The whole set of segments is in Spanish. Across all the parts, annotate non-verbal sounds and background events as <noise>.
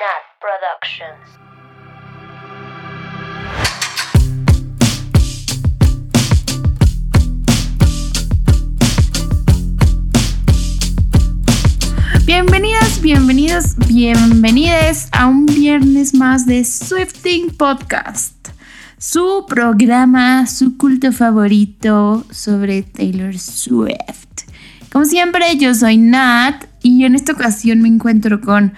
Nat Productions. Bienvenidas, bienvenidos, bienvenides a un viernes más de Swifting Podcast, su programa, su culto favorito sobre Taylor Swift. Como siempre, yo soy Nat y en esta ocasión me encuentro con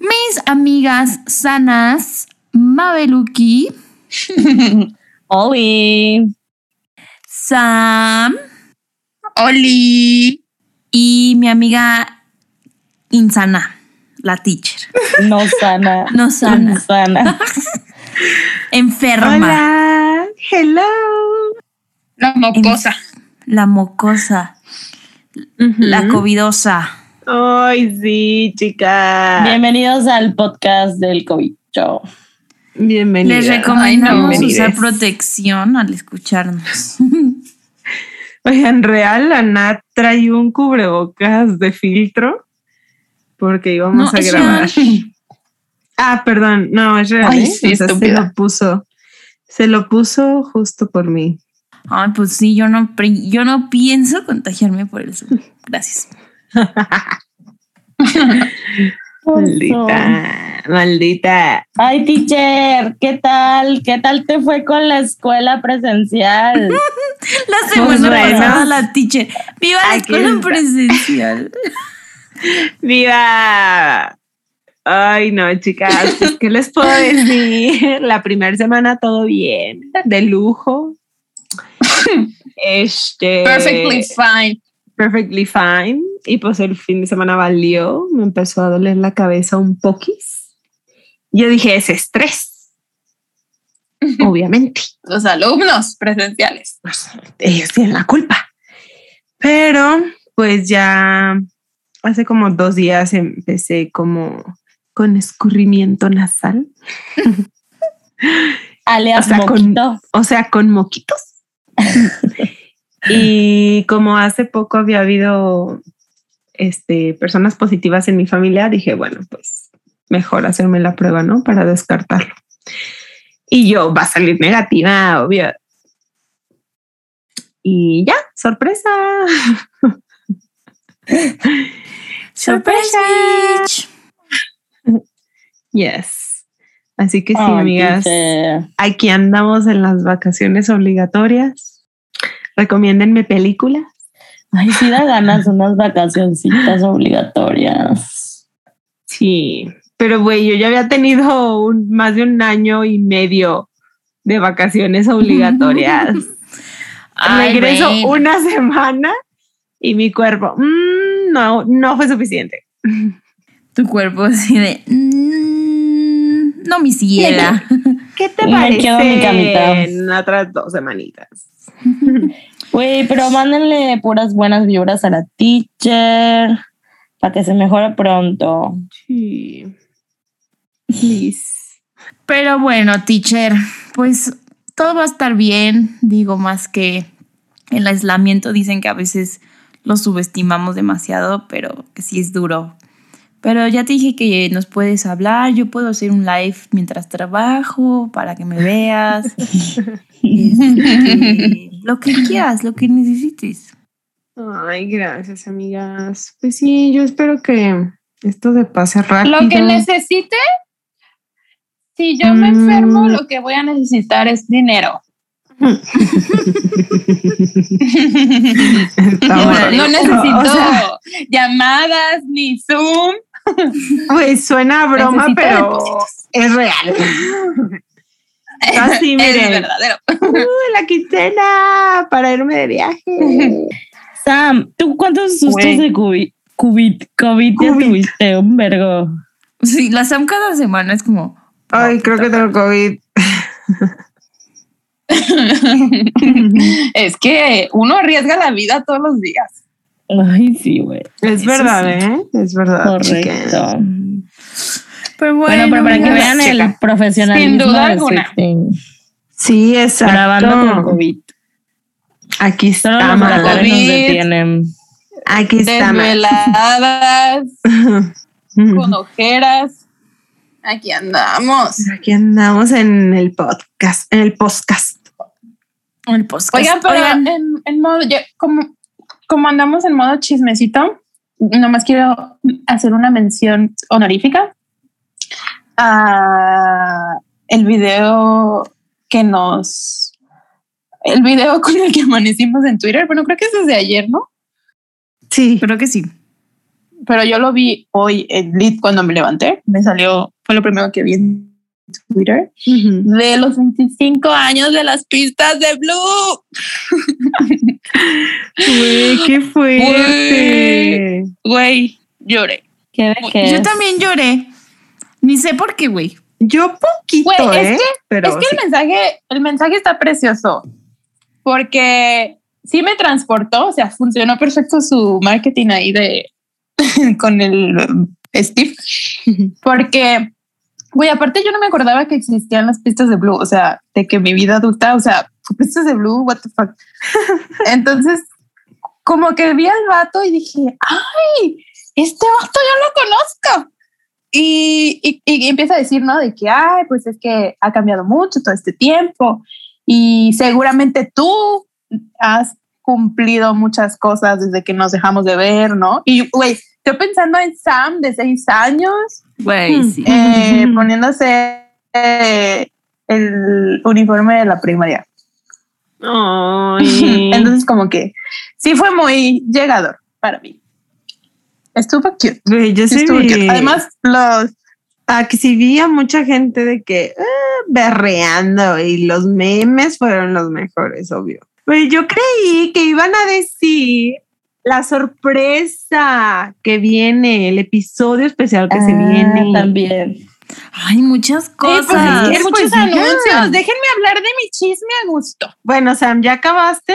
mis amigas sanas, Mabeluki, <laughs> Oli. Sam Oli. y mi amiga insana, la teacher, No sana. no sana, Insana. <laughs> enferma, Hola. Hello. La mocosa. la mocosa, la covidosa. Ay, sí, chicas. Bienvenidos al podcast del COVID Show. Bienvenidas. Les recomendamos Ay, usar protección al escucharnos. <laughs> Oigan, real, la Nat trae un cubrebocas de filtro porque íbamos No, a grabar. <laughs> Ah, perdón, no, es real. Ay, ¿eh? sí, O sea, se lo puso. Se lo puso justo por mí. Ay, pues sí, yo no, yo no pienso contagiarme por eso. <laughs> Gracias. <laughs> Maldita, maldita. Ay, teacher, ¿qué tal? ¿Qué tal te fue con la escuela presencial? <laughs> La semana Pues bueno. pasada la teacher. ¡Viva la Aquí escuela está. presencial! <laughs> ¡Viva! Ay, no, chicas, pues, ¿qué les puedo decir? La primera semana todo bien, de lujo. Este. Perfectly fine. Perfectly fine. Y pues el fin de semana valió, me empezó a doler la cabeza un poquis. Yo dije, es estrés. <laughs> Obviamente. Los alumnos presenciales. pues, ellos tienen la culpa. Pero pues ya hace como dos días empecé como con escurrimiento nasal, <laughs> Alias O sea, con- moquito. o sea, con moquitos. <laughs> y como hace poco había habido este, personas positivas en mi familia, dije, bueno, pues mejor hacerme la prueba, ¿no? Para descartarlo. Y yo, va a salir negativa, obvio. Y ya, sorpresa. <laughs> ¡Sorpresa! <laughs> Yes. Así que sí, amigas, aquí andamos en las vacaciones obligatorias. Recomiéndenme películas. Ay, sí da ganas unas vacacioncitas obligatorias. Sí, pero güey, yo ya había tenido un, más de un año y medio de vacaciones obligatorias. <laughs> Ay, Regreso una semana y mi cuerpo, mm, no, no fue suficiente. Tu cuerpo así de. mm, no, mi ciela. ¿Qué te <laughs> Me parece quedo en mi camita. en otras dos semanitas? <laughs> Güey, pero mándenle puras buenas vibras a la teacher para que se mejore pronto. Sí. Please. Pero bueno, teacher, pues todo va a estar bien. Digo, más que el aislamiento, dicen que a veces lo subestimamos demasiado, pero que sí es duro. Pero ya te dije que nos puedes hablar, yo puedo hacer un live mientras trabajo para que me veas. <laughs> Este, lo que quieras, lo que necesites. Ay, gracias, amigas. Pues sí, yo espero que esto se pase rápido. Lo que necesite, si yo me Mm. enfermo, lo que voy a necesitar es dinero. <laughs> Está <laughs> No, bueno. no necesito O sea, llamadas ni Zoom. <laughs> Pues suena a broma, Necesito pero depósitos. es real. <laughs> Así, es miren. verdadero. <laughs> Uh, la quincena para irme de viaje. Sam, ¿tú cuántos sustos Güey. de COVID, COVID, COVID ya COVID. tuviste? Un vergo. Sí, la Sam cada semana es como. Ay, creo que tengo COVID. es que uno arriesga la vida todos los días. Ay, sí, güey. Es Eso verdad, sí. ¿eh? Es verdad. Correcto. Pero Bueno, pero para que vean el profesionalismo Sin duda alguna. Sí, exacto. Grabando con COVID. Aquí Solo está, los ma. locales nos COVID. detienen. Aquí está. Desveladas, <laughs> con ojeras. Aquí andamos. Aquí andamos en el podcast, en el podcast. El podcast. Oigan, pero En, en modo, yo, como, como andamos en modo chismecito, nomás quiero hacer una mención honorífica a el video que nos, el video <laughs> con el que amanecimos en Twitter. Bueno, creo que es desde ayer, ¿no? Sí, Creo que sí. Pero yo lo vi hoy en Lit cuando me levanté. Me salió, fue lo primero que vi en Twitter. De los 25 años de las pistas de Blue. Güey, qué fuerte. Güey, lloré. ¿Qué de qué Yo es? también lloré. Ni sé por qué, güey. Yo poquito, Güey, es ¿eh? que- Pero es que sí. el mensaje, el mensaje está precioso porque sí me transportó, o sea, funcionó perfecto su marketing ahí de <laughs> con el um, Steve, porque, güey, aparte yo no me acordaba que existían las pistas de Blue, o sea, de que mi vida adulta, o sea, pistas de Blue, what the fuck. <laughs> Entonces, como que vi al vato y dije, ay, este vato yo lo conozco. Y, y, y empieza a decir, ¿no? De que, ay, pues es que ha cambiado mucho todo este tiempo y seguramente tú has cumplido muchas cosas desde que nos dejamos de ver, ¿no? Y, güey, estoy pensando en Sam de seis años Güey, sí. eh, <laughs> poniéndose eh, el uniforme de la primaria. Ay. <laughs> Entonces, como que sí fue muy llegador para mí. Estuvo cute. Güey, yo sí estuvo vi- cute. Además, los Ah, que sí vi a mucha gente de que ah, berreando y los memes fueron los mejores, obvio. Yo creí que iban a decir la sorpresa que viene, el episodio especial que se Ah, viene. También. Hay muchas Eh, pues, cosas. Pues muchos ya. anuncios. Déjenme hablar de mi chisme a gusto. Bueno, Sam, ¿ya acabaste?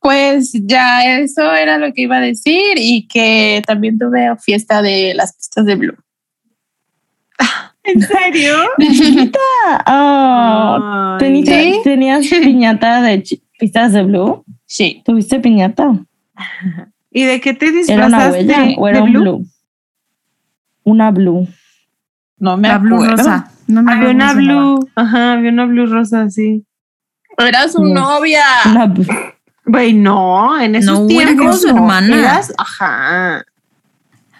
Pues ya eso era lo que iba a decir y que también tuve fiesta de las pistas de Blue. <laughs> ¿En serio? <laughs> Ay. ¿tenita- ¿Sí? ¿Tenías piñata de pistas de blue? Sí. ¿Tuviste piñata? <laughs> ¿Y de qué te ¿Era una disfrazaste? huella o era ¿De un blue? blue? Una blue. No me La blue acuerdo. rosa. No me Había una blue, ajá, había una blue rosa, sí. Era su Yes. novia. Una blue. Güey, no, en esos No, tiempos su no, hermana. eras- ajá.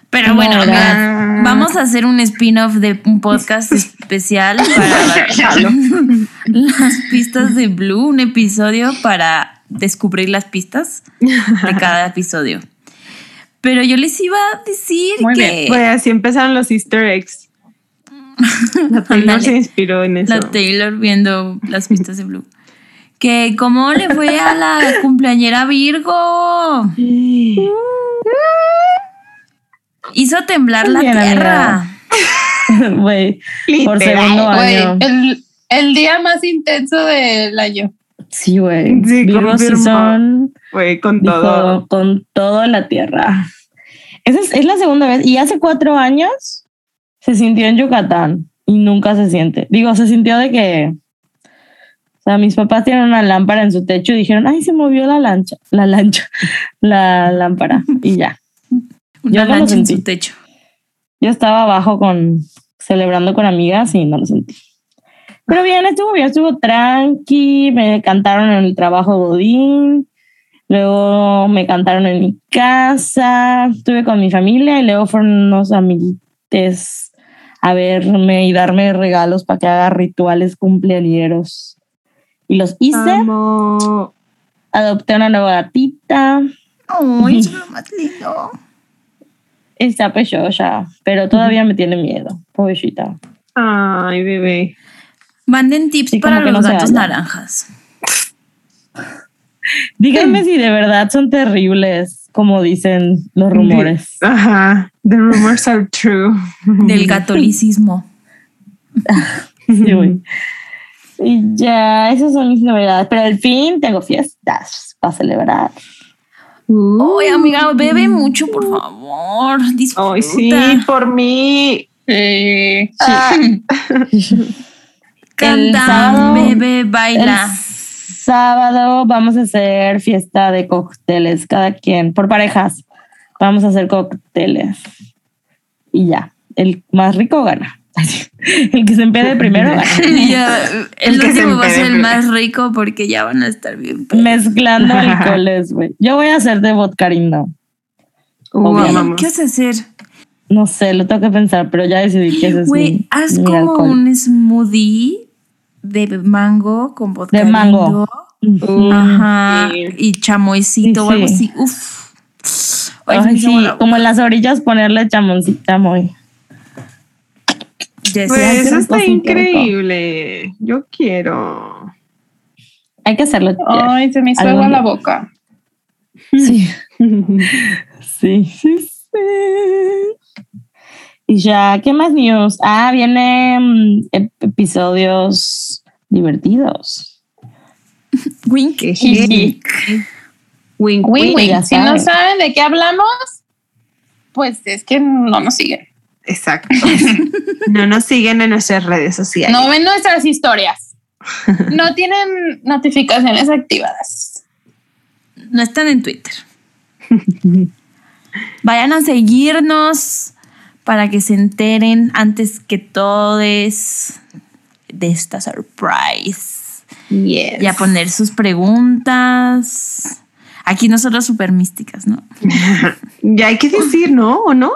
Pero No, bueno, era- mira, vamos a hacer un spin-off de un podcast especial para <laughs> <laughs> las pistas de Blue, un episodio para descubrir las pistas de <laughs> cada episodio. Pero yo les iba a decir Muy que Güey, así empezaron los easter eggs. <laughs> La Taylor se inspiró en eso. la Taylor viendo las pistas de Blue. Que cómo le fue a la cumpleañera Virgo. <laughs> Hizo temblar la Bien, tierra. Güey, por segundo año. el, el día más intenso del año. Sí, güey. Sí, Virgos sí confirmo. son Güey, con dijo, todo. con toda la tierra. Esa es, es la segunda vez. Y hace cuatro años se sintió en Yucatán y nunca se siente. Digo, se sintió de que. O sea, mis papás tienen una lámpara en su techo y dijeron, ay, se movió la lancha, la lancha, <laughs> la lámpara. Y ya. Una Yo no lancha en su techo. Yo estaba abajo con, celebrando con amigas y no lo sentí. Pero bien, estuvo bien, estuvo tranqui, me cantaron en el trabajo Godín, luego me cantaron en mi casa, estuve con mi familia y luego fueron unos amiguites a verme y darme regalos para que haga rituales cumpleañeros. Y los hice, Amo. adopté una nueva gatita, Ay, <laughs> es lo más lindo. está pechosa, pero todavía me tiene miedo, pobrecita. Ay, bebé. Manden tips Sí, para los no gatos naranjas. <laughs> Díganme si de verdad son terribles, como dicen los rumores. Ajá. The rumors are true. <laughs> Del <laughs> catolicismo. Sí, güey. Y ya, esas son mis novedades. Pero al fin tengo fiestas para celebrar. Oye, amiga, bebe mucho, por favor. Disfruta. Ay, sí, por mí. Sí. El Canta, sábado- bebe, baila. El sábado vamos a hacer fiesta de cócteles, cada quien, por parejas. Vamos a hacer cócteles. Y ya, el más rico gana. <laughs> el que se empede <laughs> primero. <laughs> Ya, el, El que se último va a ser el más rico porque ya van a estar bien. pedos. Mezclando alcoholes, güey. Yo voy a hacer de vodkarino. Amamos. ¿Qué vas a hacer? No sé, lo tengo que pensar, pero ya decidí que ese es Güey, haz mi como alcohol. un smoothie de mango con vodka. De mango. Ajá. Sí. Y chamoycito Sí, o algo sí. así. Uf. Ay, Ay, sí, como en las orillas ponerle chamoncita muy. Ya sé. Pues eso está rico. increíble. Yo quiero. Hay que hacerlo. Ay, se me hizo agua la boca. Sí, <laughs> sí, sí, sí. Y ya, ¿qué más news? Ah, vienen ep- episodios divertidos. <laughs> Wink. Wink, Wing, wink. Si no saben. saben de qué hablamos, pues es que no nos siguen. Exacto. <laughs> no nos siguen en nuestras redes sociales. No ven nuestras historias. <laughs> No tienen notificaciones activadas. No están en Twitter. Vayan a seguirnos para que se enteren antes que todos de esta surprise. Yes. Y a poner sus preguntas. Aquí nosotros súper místicas, ¿no? <laughs> Ya hay que decir, ¿no? ¿O no?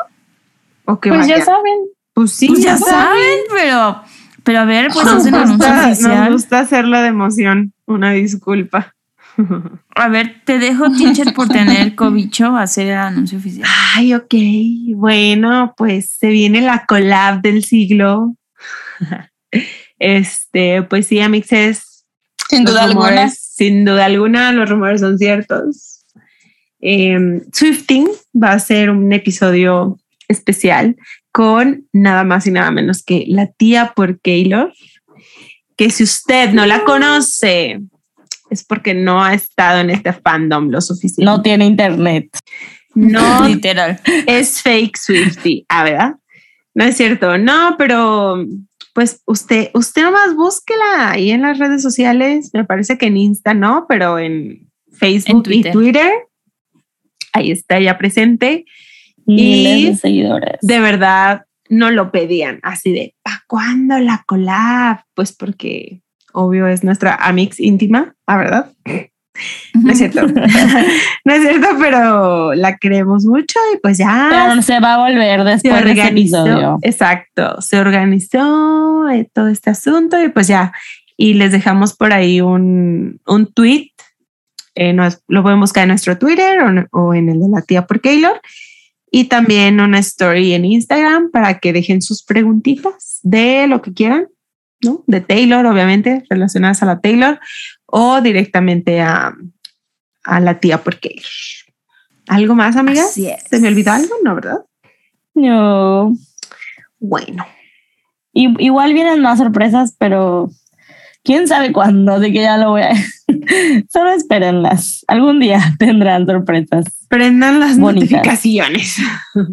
¿O que Pues ya saben. Pues sí, Pues ya saben, pero, pero a ver, pues hacen nos, anuncio gusta, nos gusta hacerlo de emoción. Una disculpa. A ver, te dejo, teacher, por tener cobicho a hacer el anuncio oficial. Ay, ok. Bueno, pues se viene la collab del siglo. <laughs> Este, pues sí, amixes. Sin los duda alguna. rumores, Sin duda alguna, los rumores son ciertos. Eh, Swifting va a ser un episodio especial con nada más y nada menos que la tía por Keylor, que si usted no la conoce, es porque no ha estado en este fandom lo suficiente. No tiene internet. no <laughs> Literal. es fake Swifty, ah, ¿verdad? No es cierto, no, pero pues usted, usted nomás búsquela ahí en las redes sociales, me parece que en Insta no, pero en Facebook En Twitter. y Twitter, ahí está ya presente. Miles de seguidores. De verdad, no lo pedían así de, ¿para cuándo la collab? Pues porque obvio es nuestra amix íntima, ¿ah, verdad? No es cierto, <laughs> no es cierto, pero la queremos mucho y pues ya Pero se va a volver se después de este episodio. exacto, se organizó eh, todo este asunto y pues ya, y les dejamos por ahí un, un tweet, eh, nos- lo pueden buscar en nuestro Twitter o, en- o en el de la tía por Keylor, y también una story en Instagram para que dejen sus preguntitas de lo que quieran, ¿no? De Taylor, obviamente, relacionadas a la Taylor, o directamente a, a la tía por Keylor. ¿Algo más, es. ¿Se me olvidó algo? No, ¿verdad? No. Bueno, Y- igual vienen más sorpresas, pero quién sabe cuándo, así que ya lo voy a. <laughs> Solo espérenlas. Algún día <laughs> tendrán sorpresas. prendan las Bonitas. notificaciones. <laughs>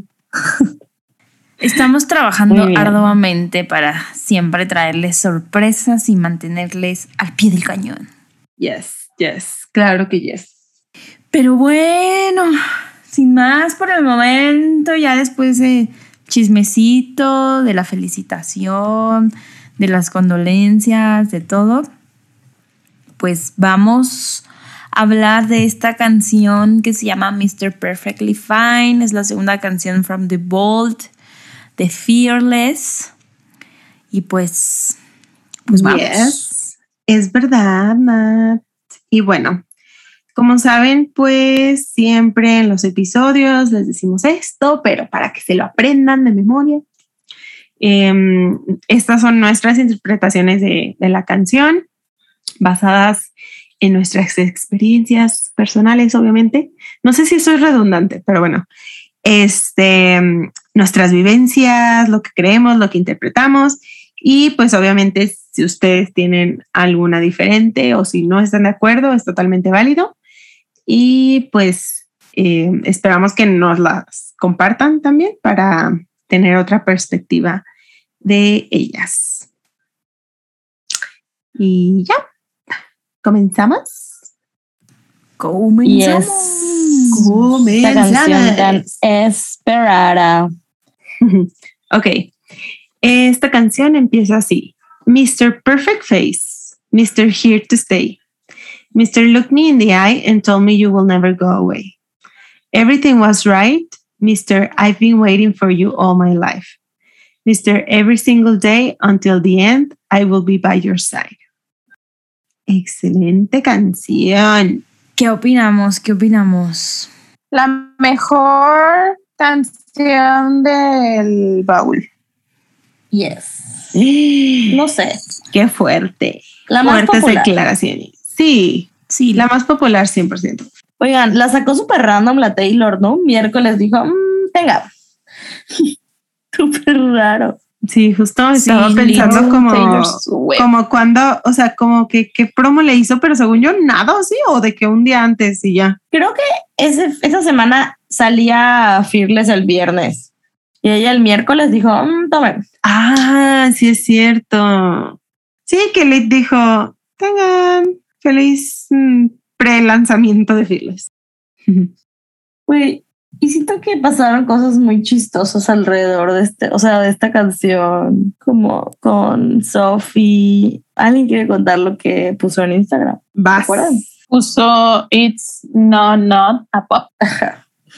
Estamos trabajando arduamente para siempre traerles sorpresas y mantenerles al pie del cañón. Yes, yes, claro que yes. Pero bueno, sin más por el momento, ya después de chismecito, de la felicitación, de las condolencias, de todo, pues vamos a hablar de esta canción que se llama Mr. Perfectly Fine. Es la segunda canción from The Bold, de Fearless. Y pues, pues vamos. Yes. Es verdad, Nat. Y bueno, como saben, pues siempre en los episodios les decimos esto, pero para que se lo aprendan de memoria. Em, estas son nuestras interpretaciones de, de la canción, basadas en nuestras experiencias personales, obviamente. No sé si eso es redundante, pero bueno, este, nuestras vivencias, lo que creemos, lo que interpretamos y pues obviamente si ustedes tienen alguna diferente o si no están de acuerdo, es totalmente válido. Y pues eh, esperamos que nos las compartan también para tener otra perspectiva de ellas. Y ya, comenzamos. Comenzamos. Esta canción tan esperada. <laughs> Ok. Esta canción empieza así. Mr. Perfect Face, Mr. Here to Stay. Mr. Look me in the eye and told me you will never go away. Everything was right. Mr. I've been waiting for you all my life. Mr. Every single day until the end, I will be by your side. Excelente canción. ¿Qué opinamos? ¿Qué opinamos? La mejor canción del baúl. Yes. <gasps> No sé. Qué fuerte. La más Fuertes popular. declaraciones. Sí, Sí, la más popular 100%. Oigan, la sacó súper random la Taylor, ¿no? Un miércoles dijo, "Mm, venga. <laughs> Súper raro. Sí, justo Sí, estaba pensando Leo como, como cuando, o sea, como que qué promo le hizo, pero según yo nada, ¿o sí? O de que un día antes y ya. Creo que ese, esa semana salía Fearless el viernes. Y ella el miércoles dijo, "Mm, tomen. Ah, sí es cierto. Sí, que le dijo, tengan feliz mm, pre-lanzamiento de Fearless. <laughs> Güey, y siento que pasaron cosas muy chistosas alrededor de este, o sea, de esta canción, como con Sophie. ¿Alguien quiere contar lo que puso en Instagram? Vas. Puso It's No Not a Pop.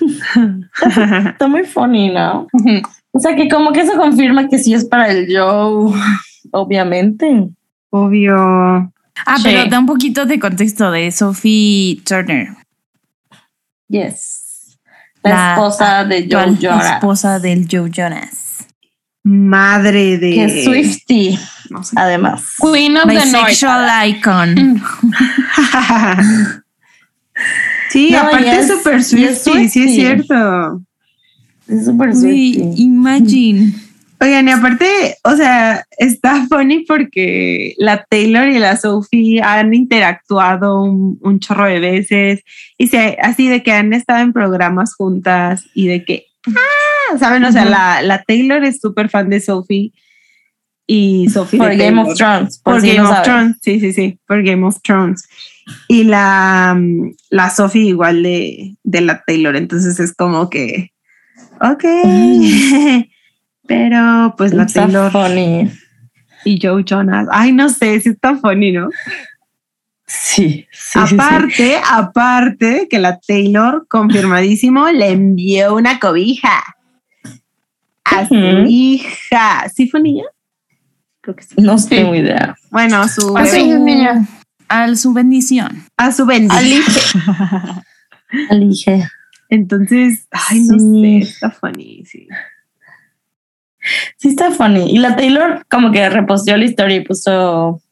<laughs> Está muy funny, ¿no? O sea, que como que eso confirma que sí es para el show, obviamente. Obvio. Ah, Sí. pero da un poquito de contexto de Sophie Turner, Yes. La, La esposa de Joe Jonas. esposa del Joe Jonas. Madre de. Que es Swifty, No sé. además. Queen of the North. Bisexual icon. <laughs> <laughs> sí, No, aparte es súper Swifty, sí es cierto. Es súper Swifty. imagine. Oigan, y aparte, o sea, está funny porque la Taylor y la Sophie han interactuado un, un chorro de veces y se, así de que han estado en programas juntas y de que, ah, ¿saben? O sea, la, la Taylor es súper fan de Sophie y Sophie Por de Game Taylor. of Thrones. Por, Por si Game no of. Thrones, sí, sí, sí, por Game of Thrones. Y la, la Sophie igual de, de la Taylor, entonces es como que, ok, <laughs> pero pues la Está Taylor funny. y Joe Jonas, ay, no sé, sí está funny, ¿no? Sí, sí, aparte, aparte que la Taylor, confirmadísimo, le envió una cobija a su hija. ¿Sí fue niña? Creo que sí. No tengo idea. Bueno, su, Ah, sí, es niña. A su bendición. a su bendición. Elige. <laughs> Entonces, ay, no Sí. sé, está funny, sí. Sí, está funny. Y la Taylor como que reposteó la historia y puso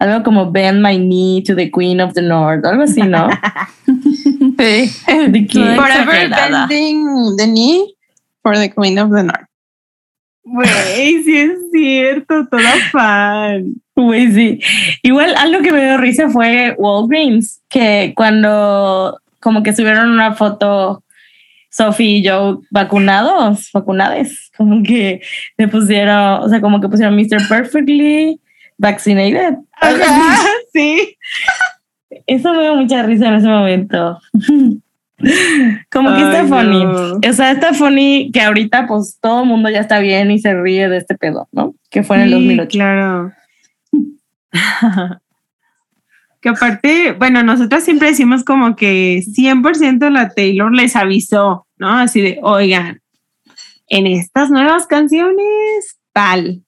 algo como bend my knee to the queen of the north, algo así, ¿no? <laughs> Sí. <laughs> De Forever bending the knee for the Queen of the North. Güey, sí es cierto, toda fan. Güey, sí. Igual algo que me dio risa fue Walgreens, que cuando como que subieron una foto Sophie y Joe vacunados, vacunades, como que le pusieron, o sea, como que pusieron Mr. Perfectly Vaccinated. Ajá, sí. Eso me dio mucha risa en ese momento. Como que está Ay, funny. no. O sea, está funny que ahorita pues todo el mundo ya está bien y se ríe de este pedo, ¿no? Que fue en el Sí, 2008. claro. que aparte, bueno, nosotros siempre decimos como que 100% la Taylor les avisó, ¿no? Así de, oigan, en estas nuevas canciones, tal.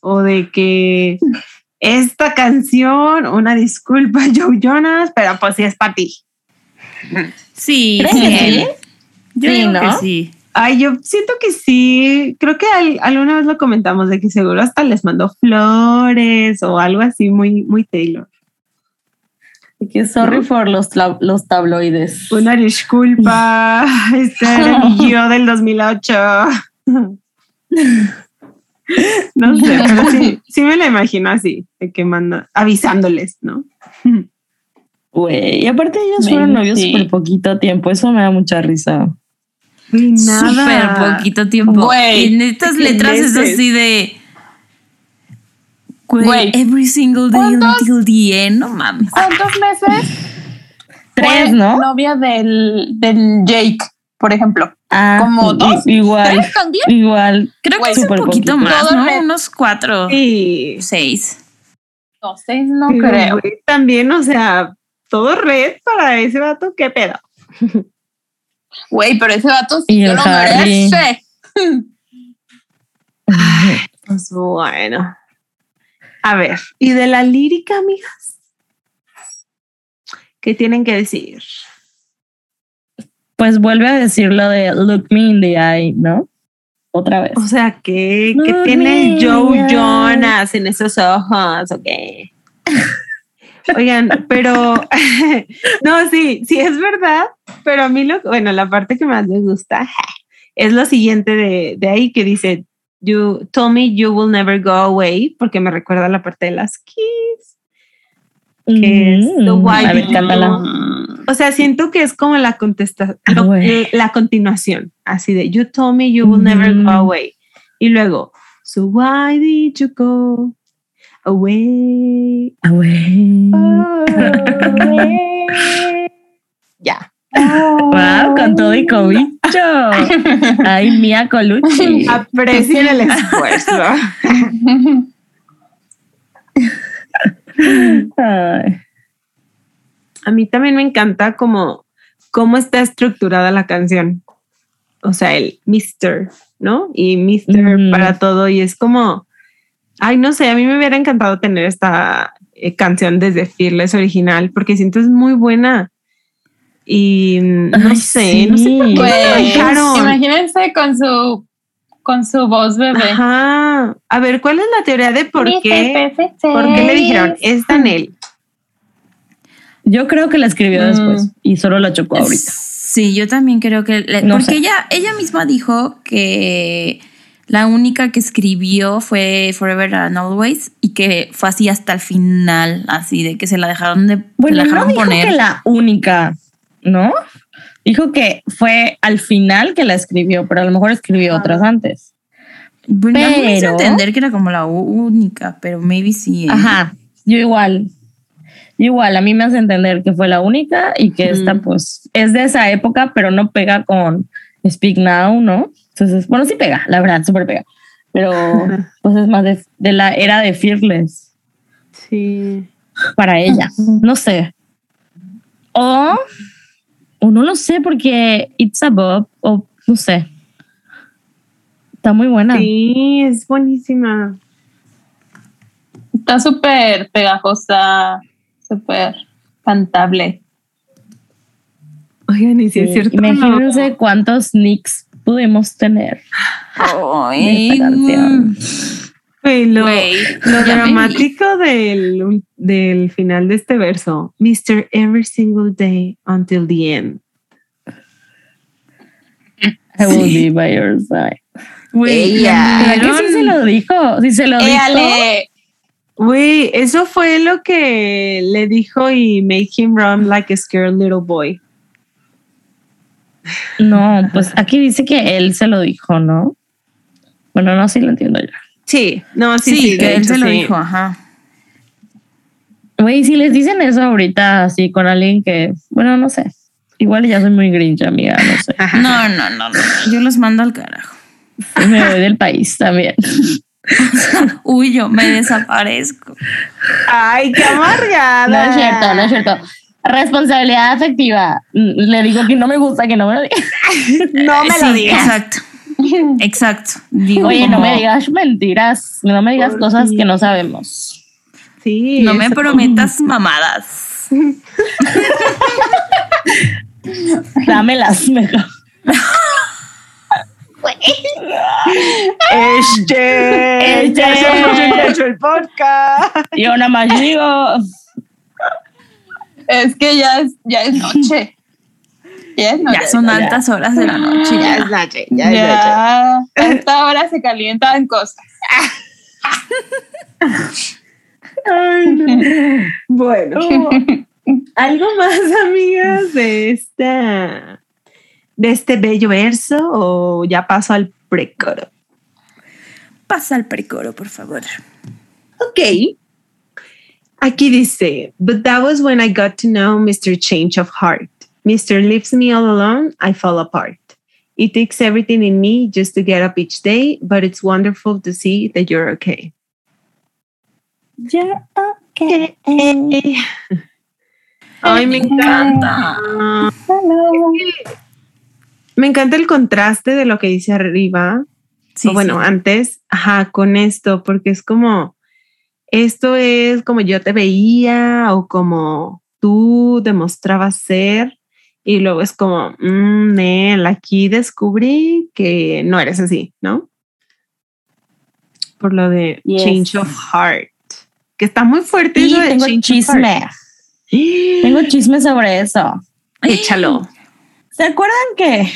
O de que esta canción, una disculpa, <laughs> Joe Jonas, pero pues sí es para ti. Sí, ¿Creen que sí. sí? Yo Sí, digo ¿no? que sí. Ay, yo siento que sí. Creo que al- alguna vez lo comentamos de que seguro hasta les mandó flores o algo así muy, muy Taylor. Que sorry ¿No? por los, los tabloides. Una disculpa. <laughs> Este era yo <laughs> del 2008. No sé, pero sí, sí me la imagino así, de que manda, avisándoles, ¿no? Güey, y aparte ellos fueron novios sí. por poquito tiempo, eso me da mucha risa. Súper poquito tiempo. Güey, Y en estas letras es así de. Güey, Güey. every single day until the end. No mames. ¿Cuántos meses? Tres, ¿no? Novia del, del Jake, por ejemplo. Ah, Como dos, Igual, ¿Tres con diez? igual. Creo que es un poquito poquito. más, Todo ¿no? red. Unos cuatro, Sí. seis. No, seis no Pero, creo. También, o sea, todo red para ese vato, qué pedo. <laughs> Güey, pero ese vato sí Harry. merece. Pues bueno. A ver, ¿y de la lírica, amigas? ¿Qué tienen que decir? Pues vuelve a decir lo de look me in the eye, ¿no? Otra vez. O sea, ¿qué, qué tiene. Joe Jonas en esos ojos? ¿O qué? <laughs> Oigan, pero <laughs> no, sí, sí es verdad, pero a mí lo, bueno, la parte que más me gusta <laughs> es lo siguiente de, de ahí que dice, you told me you will never go away, porque me recuerda la parte de las keys. que es the Mm, why a ver? O sea, siento que es como la contestación, Ah, güey. la continuación, así de you told me you will never go away. Y luego, so why did you go away? Güey. away? <laughs> ya. Wow, con todo y cobicho. <laughs> Ay, Mía Colucci. Aprecien el esfuerzo. Ay. A mí también me encanta como cómo está estructurada la canción. O sea, el Mr., ¿no? Y Mr. Ujú. para todo. Y es como, ay, no sé, a mí me hubiera encantado tener esta eh, canción desde Fearless original porque siento es muy buena. Y no Ay, sé, no sé por qué sí. Pues, imagínense con su con su voz bebé. Ajá. A ver, ¿cuál es la teoría de por qué? ¿Por qué le dijeron? Es Daniel. Yo creo que la escribió Mm. después y solo la chocó ahorita. Sí, yo también creo que... le- No porque sé. ella, ella misma dijo que la única que escribió fue Forever and Always y que fue así hasta el final, así de que se la dejaron de Bueno, la no dejaron dijo poner. que la única, ¿no? Dijo que fue al final que la escribió, pero a lo mejor escribió otras antes. Bueno, me hizo pero- entender que era como la única, pero maybe sí. ¿eh? Ajá, yo igual. Yo igual, a mí me hace entender que fue la única y que esta pues es de esa época, pero no pega con Speak Now, ¿no? Entonces, bueno, sí pega, la verdad, súper pega. Pero pues es más de, de la era de Fearless Sí. para ella. No sé. O, o no lo sé porque It's Above, o no sé. Está muy buena. Sí, es buenísima. Está súper pegajosa, súper cantable. Oigan, y si es cierto. Imagínense cuántos nicks pudimos tener. Ay, esta canción. Güey, lo, Güey, lo dramático del, del final de este verso. Mr. Every single day until the end. I will Sí. be by your side. Güey, Ella. ¿ya ¿Verdad que sí se lo dijo? Sí se lo dijo. Éale. Güey, eso fue lo que le dijo y made him run like a scared little boy. No, pues aquí dice que él se lo dijo, ¿no? Bueno, no, sí lo entiendo yo. Sí, no, sí, Sí, que él hecho, se lo sí. dijo, ajá. Güey, si les dicen eso ahorita así con alguien que, bueno, no sé. Igual ya soy muy grinch, amiga, no sé. No, no, no, no. Yo los mando al carajo. Y me voy del país también. <laughs> Huyo, me desaparezco. Ay, qué amargada. No es cierto, no es cierto. Responsabilidad afectiva. Le digo que no me gusta que no me lo diga. <laughs> No me lo digas. Exacto. Exacto. Digo, Oye, no me digas mentiras. No me digas Por cosas que no sabemos. Sí. No me prometas <laughs> mamadas. <laughs> Dámelas mejor. Este. Este. Hecho el podcast. Yo nada más digo. Es que ya es, ya es <laughs> noche. Ya es noche. Ya son altas horas de la noche. Ya Ya. es noche, ya es noche. A esta hora se calientan cosas. <laughs> Ay, no. <laughs> Bueno, algo más, amigas, de esta de este bello verso o ya paso al precoro. Pasa al precoro, por favor. Ok. Aquí dice, but that was when I got to know Mr. Change of Heart. Mr. leaves me all alone, I fall apart. It takes everything in me just to get up each day, but it's wonderful to see that you're okay. You're okay. <laughs> Ay, me encanta. Hello. Me encanta el contraste de lo que dice arriba. Sí, o bueno, sí. antes, ajá, con esto, porque es como, esto es como yo te veía o como tú demostrabas ser. Y luego es como, mm, Nel, aquí descubrí que no eres así, ¿no? Por lo de Yes. change of heart, que está muy fuerte. Eso de tengo chisme. <gasps> Tengo chisme sobre eso. Échalo. <gasps> ¿Se acuerdan que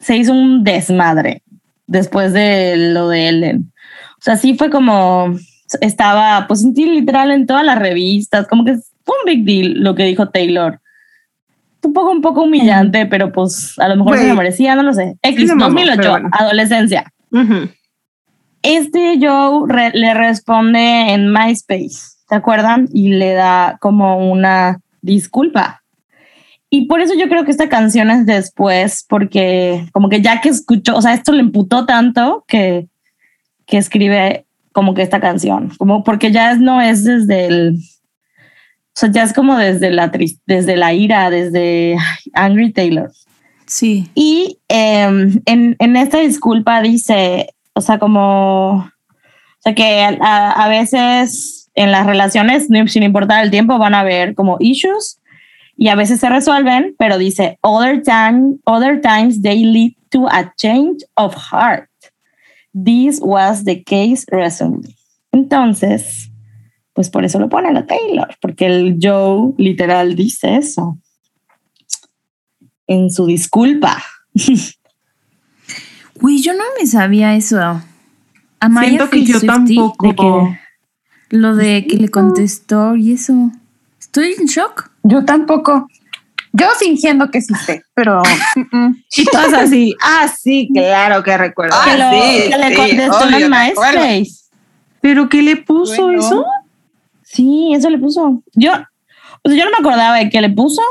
se hizo un desmadre después de lo de Ellen? O sea, sí fue como estaba, pues sí, literal en todas las revistas, como que fue un big deal lo que dijo Taylor. Un poco, un poco humillante, pero pues a lo mejor se Güey. lo merecía, no lo sé. X, se mamó, 2008, pero bueno. adolescencia. Ujú. Este Joe re- le responde en MySpace, ¿se acuerdan? Y le da como una disculpa. Y por eso yo creo que esta canción es después, porque como que ya que escuchó, o sea, esto le emputó tanto que, que escribe como que esta canción, como porque ya no es desde el, o sea, ya es como desde la, desde la ira, desde Angry Taylor. Sí. Y em, en, en esta disculpa dice, o sea, como, o sea, que a, a veces en las relaciones, sin importar el tiempo, van a haber como issues y a veces se resuelven, pero dice, other, time, other times they lead to a change of heart. This was the case recently. Entonces, pues por eso lo ponen a Taylor, porque el Joe literal dice eso en su disculpa. <laughs> Güey, yo no me sabía eso. Amaya Siento que yo Swiftie, tampoco. de que- lo de que le contestó y eso. Estoy en shock. Yo tampoco. Yo fingiendo que sí sé, pero mm, mm. Y todas así, ah, sí, claro que recuerdo. Ah, que, lo- sí, que le sí, obvio. ¿Pero qué le puso Bueno. eso? Sí, eso le puso. Yo, o sea, yo no me acordaba de qué le puso,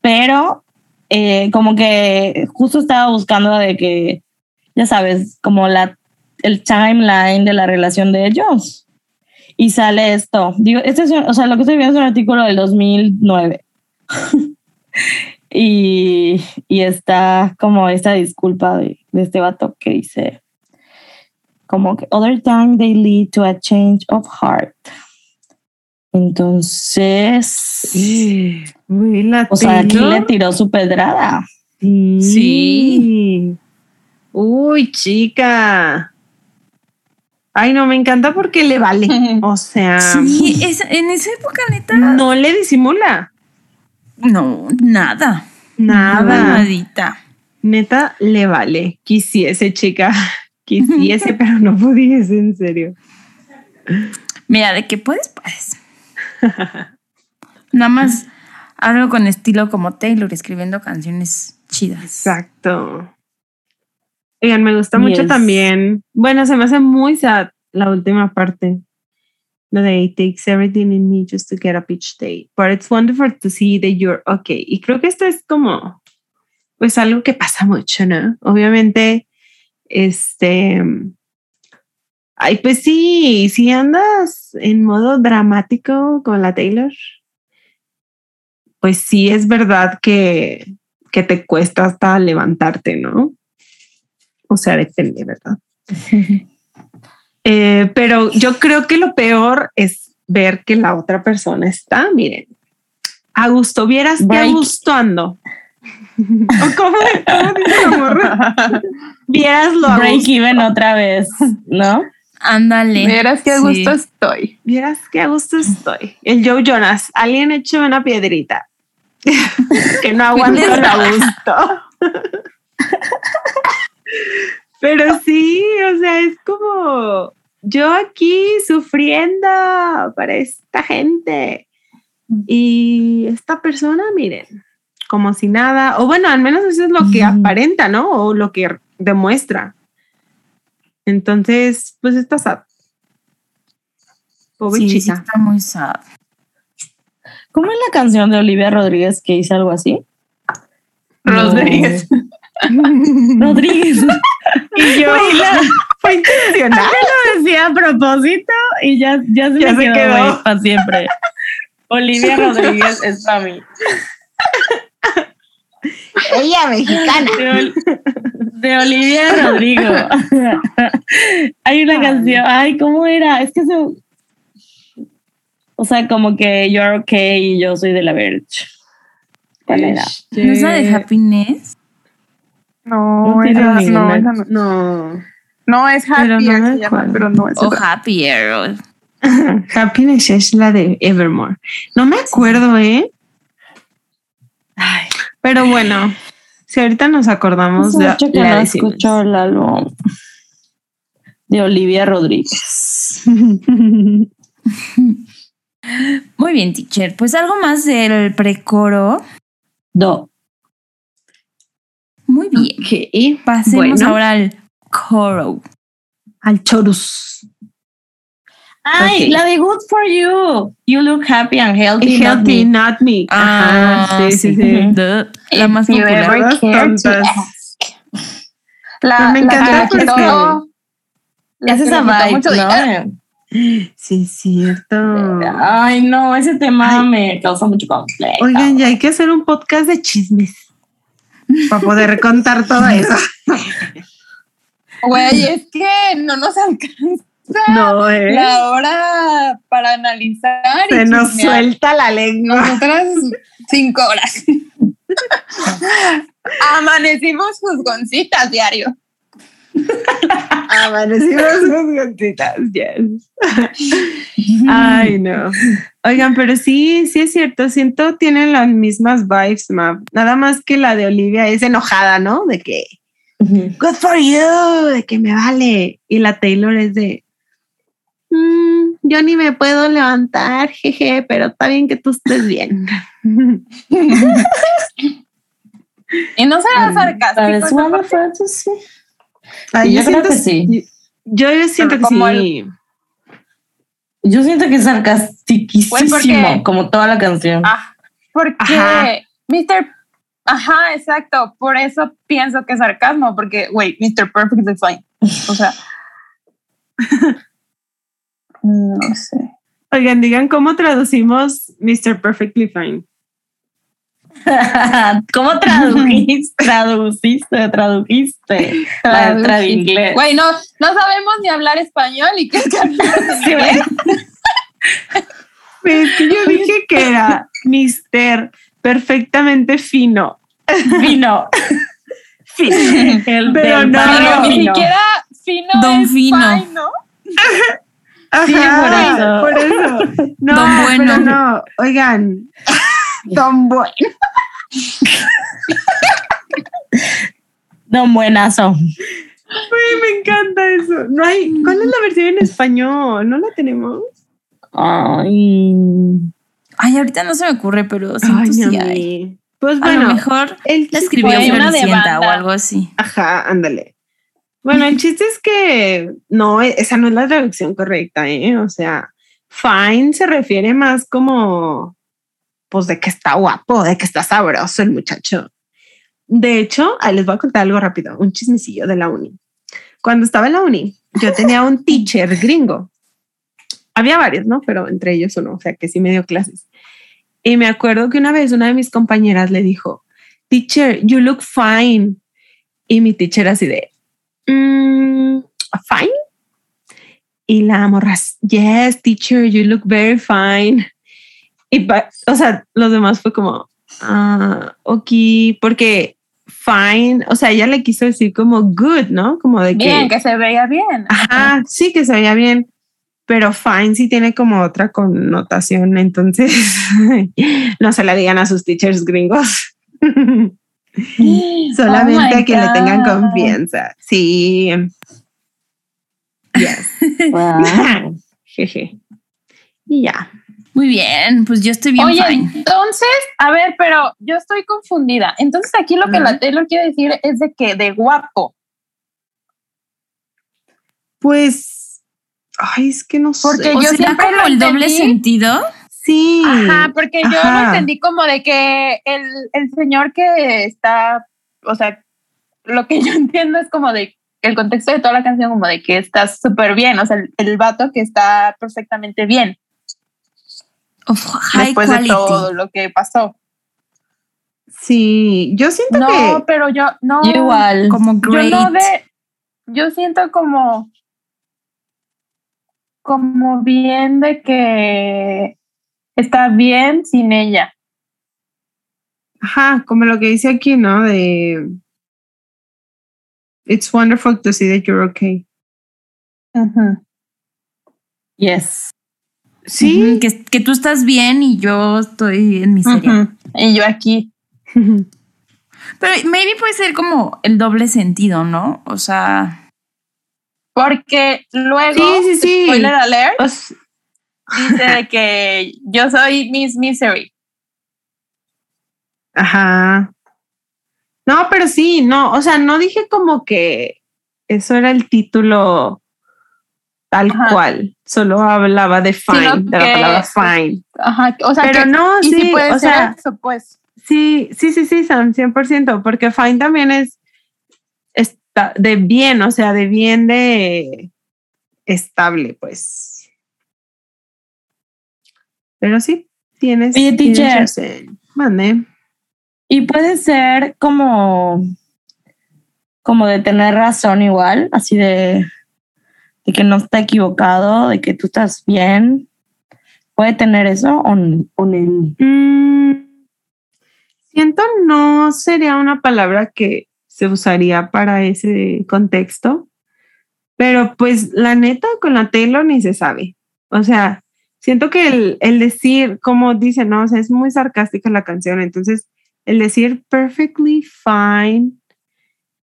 pero eh, como que justo estaba buscando de que, ya sabes, como la, el timeline de la relación de ellos. Y sale esto. Digo, este es, un- o sea, lo que estoy viendo es un artículo del 2009. <laughs> y, y está como esta disculpa de, de este vato que dice, como que other time they lead to a change of heart. Entonces, Uy, la o sea, aquí le tiró su pedrada. Sí. Sí. Uy, chica. Ay, no, me encanta porque le vale. <laughs> O sea, Sí, esa- en esa época, neta. no le disimula. No, nada. Nada. Nadita. Neta, le vale. Quisiese, chica. <laughs> Quisiese, pero no pudiese, en serio. Mira, de que puedes, puedes. Nada más algo con estilo como Taylor escribiendo canciones chidas. Exacto. Oigan, me gusta mucho también. Bueno, se me hace muy sad la última parte. De it takes everything in me just to get up each day. But it's wonderful to see that you're okay. Y creo que esto es como, pues algo que pasa mucho, ¿no? Obviamente, este. Ay, pues sí, si andas en modo dramático con la Taylor, pues sí es verdad que, que te cuesta hasta levantarte, ¿no? O sea, depende, ¿verdad? <laughs> Eh, pero yo creo que lo peor es ver que la otra persona está, miren, a gusto, vieras que a gusto ando. <laughs> ¿O cómo, cómo dice la morra? Vieras lo a Break gusto. even otra vez, ¿no? Ándale. Verás que a Sí. gusto estoy. Vieras que a gusto estoy. El Joe Jonas, alguien eche una piedrita. <laughs> que no aguanto el a gusto. <laughs> Pero sí, o sea, es como yo aquí sufriendo para esta gente. Y esta persona, miren, como si nada, o bueno, al menos eso es lo que aparenta, ¿no? O lo que demuestra. Entonces, pues está sad. Pobre Sí, sí, está muy sad. ¿Cómo es la canción de Olivia Rodríguez que dice algo así? Rodríguez. <laughs> Rodríguez. <laughs> Y yo, fue intencional. lo decía a propósito y ya, ya se Ya me se quedó, quedó. güey, para siempre. Olivia <laughs> Rodríguez es para mí. Ella mexicana. De, Ol- de Olivia Rodrigo. <laughs> Hay una canción. Ay, ¿cómo era? Es que se. O sea, como que you're okay y yo soy de la Verge. ¿Cuál era? ¿No es la de Happiness? No, No esa no. No. No, es Pero Happy, no se llama, pero no es O esa. Happier. o- Happiness es la de Evermore. No me acuerdo, ¿eh? Ay, Pero bueno, si ahorita nos acordamos de mucho que la no escucho el álbum de Olivia Rodríguez. <laughs> Muy bien, teacher. Pues algo más del precoro. Do. Muy bien. Ok, Pasemos bueno. ahora al coro. al chorus. Ay, Ok. la de Good for You. You look happy and healthy. not Healthy, me. not me. Ajá, sí, sí, sí. La más popular. La, me la encanta que la Es que esa le quitó vibe. ¿no? Sí, es cierto. Ay, no, ese tema Ay. me causa mucho conflicto. Oigan, ya hay que hacer un podcast de chismes para poder contar todo eso. <laughs> Güey, <laughs> es que no nos alcanza No, ¿eh? la hora para analizar. y Se nos chismear. suelta la lengua. Nosotras cinco horas. <laughs> Amanecimos juzgoncitas diario. Amanecimos sus gotitas, yes. <laughs> Ay, no. Oigan, pero sí, sí es cierto. Siento tienen las mismas vibes, Map. Nada más que la de Olivia es enojada, ¿no? De que Good for you, de que me vale. Y la Taylor es de "Mm, yo ni me puedo levantar, jeje, pero está bien que tú estés bien. Y no será sarcástico. Ay, Yo siento- que sí. Yo, yo siento que Como sí. Yo siento que es sarcastiquísimo, porque- como toda la canción. Ah, porque Ajá. Mr. Ajá, exacto. Por eso pienso que es sarcasmo, porque, güey, Mr. Perfectly Fine. O sea. <laughs> no sé. Oigan, digan cómo traducimos Mr. Perfectly Fine. <laughs> ¿Cómo tradujiste? <laughs> Traduciste, tradujiste la letra de inglés. Güey, no, no sabemos ni hablar español y qué es que inglés. Pues que yo dije que era Mr. Perfectamente fino. Vino. El Pero del no, barrio Pero ni fino. siquiera fino Don es Fino. fine, ¿no? Ajá, por por eso. No, Don Bueno. pero no. Oigan, Don Bueno. Don Buenazo. Uy, me encanta eso. No hay, ¿Cuál es la versión en español? ¿No la tenemos? Ay. Ay, ahorita no se me ocurre, pero siento Ay, sí hay. Pues A bueno, lo mejor chiste- escribió una de o algo así. Ajá, ándale. Bueno, el chiste es que no, esa no es la traducción correcta, ¿eh? O sea, fine se refiere más como, pues, de que está guapo, de que está sabroso el muchacho. De hecho, ahí les voy a contar algo rápido, un chismecillo de la uni. Cuando estaba en la uni, yo tenía un teacher gringo. Había varios, ¿no? Pero entre ellos uno, o sea, que sí me dio clases. Y me acuerdo que una vez una de mis compañeras le dijo, teacher, you look fine. Y mi teacher así de, "Mm, fine. Y la morra, yes, teacher, you look very fine. Y, o sea, los demás fue como, ah, ok, porque fine, o sea, ella le quiso decir como good, ¿no? Como de Bien, que se veía bien. Ajá, sí que se veía bien, pero fine sí tiene como otra connotación, entonces <laughs> no se la digan a sus teachers gringos. <gasps> <laughs> Solamente Oh a quien le tengan confianza. Sí. Yes. <laughs> Wow. Jeje. Y ya. Muy bien, pues yo estoy bien Oye, fine. entonces, a ver, pero yo estoy confundida. Entonces aquí lo que la Taylor quiere decir es de que de guapo. Pues, ay, es que no sé. Porque ¿O yo será siempre como lo el doble sentido? Sí. Ajá, porque yo lo entendí como de que el, el señor que está, o sea, lo que <laughs> yo entiendo es como de el contexto de toda la canción, como de que estás súper bien, o sea, el, el vato que está perfectamente bien Of high después quality. de todo lo que pasó. Sí, yo siento No, que pero yo no. Yo igual. Como Yo great. no de. Yo siento como. Como bien de que está bien sin ella. Ajá, como lo que dice aquí, ¿no? De It's wonderful to see that you're okay. Yes. Sí. Que, que tú estás bien y yo estoy en miseria. Ujú. Y yo aquí. Pero maybe puede ser como el doble sentido, ¿no? O sea, Porque luego, Sí, sí, sí. spoiler alert, dice de <laughs> que yo soy Miss Misery. Ajá. No, pero sí, no, o sea, no dije como que eso era el título tal Ajá. cual, solo hablaba de fine, Sino de la palabra fine. Ajá. O sea, Pero que- no, sí, si puede o ser sea, eso, pues. sí, sí, sí, sí, Sam, 100%, porque fine también es está de bien, o sea, de bien de estable, pues. Pero sí, tienes. Oye, teacher. Mande. Y puede ser como, como de tener razón igual, así de, de que no está equivocado, de que tú estás bien. ¿Puede tener eso o, o Mm, siento no sería una palabra que se usaría para ese contexto, pero pues la neta con la Taylor ni se sabe. O sea, siento que el, el decir, como dice, no, o sea, es muy sarcástica la canción, entonces el decir perfectly fine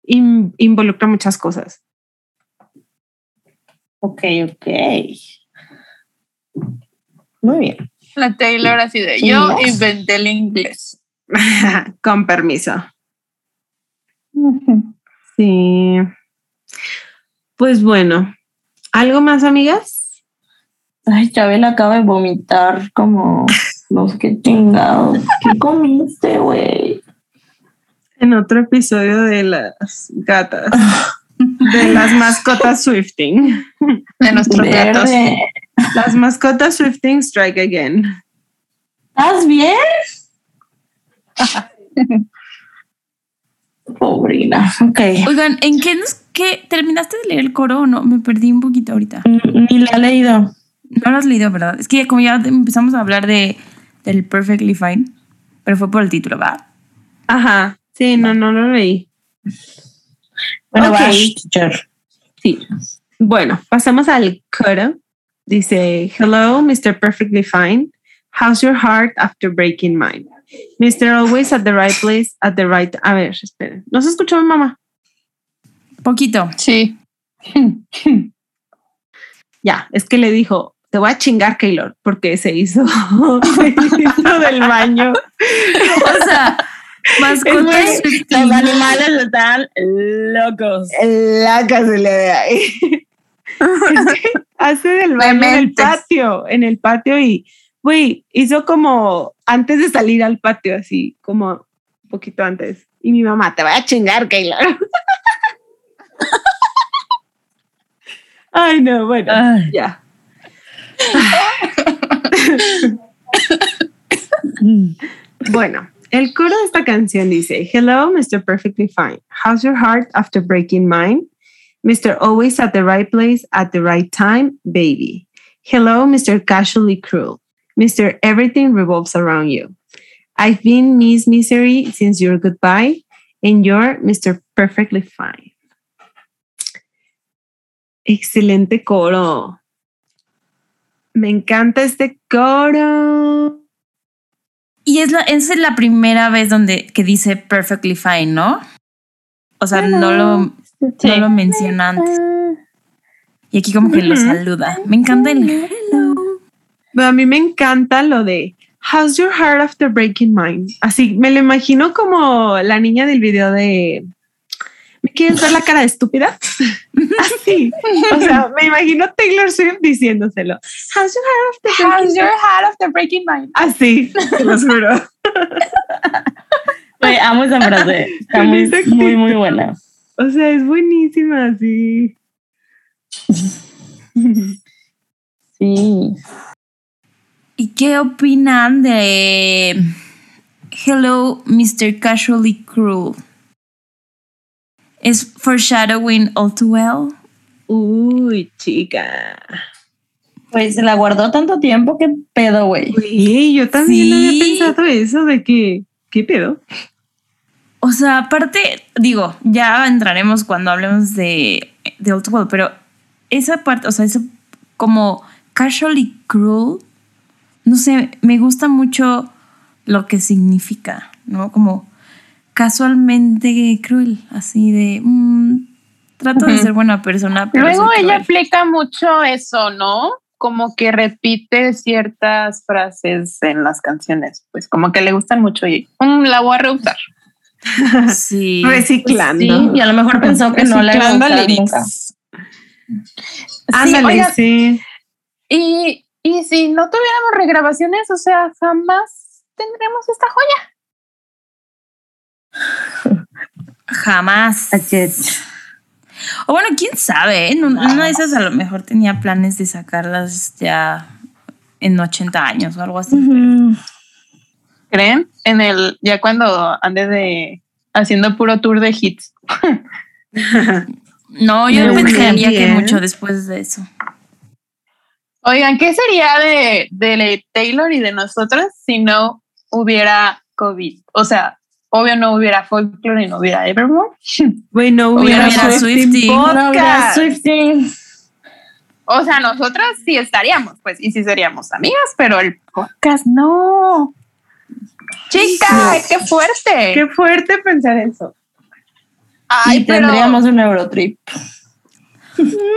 in- involucra muchas cosas. Ok, ok. Muy bien. La Taylor así de yo inventé el inglés. <laughs> con permiso. <laughs> Sí. Pues bueno, ¿algo más, amigas? Ay, Chabel acaba de vomitar como no sé qué chingados. ¿Qué comiste, güey? En otro episodio de las gatas, de las mascotas Swifting. De nuestros gatos. Las mascotas Swifting strike again. ¿Estás bien? <laughs> Pobrina. Ok. oigan, ¿en qué nos qué terminaste de leer el coro o no? Me perdí un poquito ahorita. Mm, Ni la he leído. No lo has leído, ¿verdad? Es que como ya empezamos a hablar de del Perfectly Fine, pero fue por el título, ¿va? Ajá. Sí, no, no lo leí. Bueno, Ok. Bash, teacher. Sí. Bueno, pasamos al coro. Dice, hello, Mr. Perfectly Fine. How's your heart after breaking mine? Mr. Always at the right place at the right... A ver, esperen. ¿No se escuchó mi mamá? Poquito. Sí. <laughs> Ya, es que le dijo, te voy a chingar, Keylor, porque se hizo, <laughs> se hizo del baño. O sea, mascotas. Los animales están locos. La casa le de ahí. <laughs> Hace del baño en el patio, en el patio y, güey, hizo como antes de salir al patio, así como un poquito antes. Y mi mamá, te voy a chingar, Keylor. Ay, no, bueno, Ay. ya. <laughs> Bueno, el coro de esta canción dice, Hello, Mr. Perfectly Fine. How's your heart after breaking mine? Mr. Always at the right place at the right time, baby. Hello, Mr. Casually Cruel. Mr. Everything revolves around you. I've been Miss Misery since your goodbye, and you're Mr. Perfectly Fine. Excelente coro. Me encanta este coro. Y es la, esa es la primera vez donde que dice perfectly fine, ¿no? O sea, no lo, no lo menciona antes. Y aquí como que lo saluda. Me encanta el hello. Pero a mí me encanta lo de How's your heart after breaking mine? Así me lo imagino como la niña del video de ¿Me quieres ver la cara de estúpida? <laughs> Así. O sea, me imagino Taylor Swift diciéndoselo. How's your heart after breaking How's your heart after breaking mine? Así, te lo juro. <laughs> Amo esa frase. Está muy, muy, muy buena. O sea, es buenísima, sí. <laughs> Sí. ¿Y qué opinan de Hello, Mr. Casually Cruel? ¿Es foreshadowing all too well? Uy, chica. Pues se la guardó tanto tiempo, qué pedo, güey. Uy, yo también Sí. había pensado eso de que, ¿qué pedo? O sea, aparte, digo, ya entraremos cuando hablemos de, de All Too Well, pero esa parte, o sea, eso como casually cruel, no sé, me gusta mucho lo que significa, ¿no? Como casualmente cruel, así de, mm, trato de ser buena persona, pero Luego ella cruel. aplica mucho eso, ¿no? Como que repite ciertas frases en las canciones, pues como que le gustan mucho y "Mm, la voy a reusar. <laughs> Sí. Reciclando. Sí, y a lo mejor pensó que no le iba a Reciclando gustar lyrics. nunca. Sí, Ándale, oigan, sí. y, y si no tuviéramos regrabaciones, o sea, jamás tendremos esta joya. Jamás. O bueno, quién sabe, ¿eh? En un- una de esas a lo mejor tenía planes de sacarlas ya en 80 años o algo así. ¿Creen? En el, ya cuando ande de haciendo puro tour de hits. <laughs> No, yo Muy pensaría que mucho después de eso. Oigan, ¿qué sería de, de Taylor y de nosotras si no hubiera COVID? O sea, obvio no hubiera folklore y no hubiera Evermore. Bueno, Hubiera hubiera. Swiftie No, hubiera. O sea, nosotras sí estaríamos, pues, y sí seríamos amigas, pero el podcast no. Chica, qué fuerte. Qué fuerte pensar eso. Ay, y pero tendríamos un Eurotrip.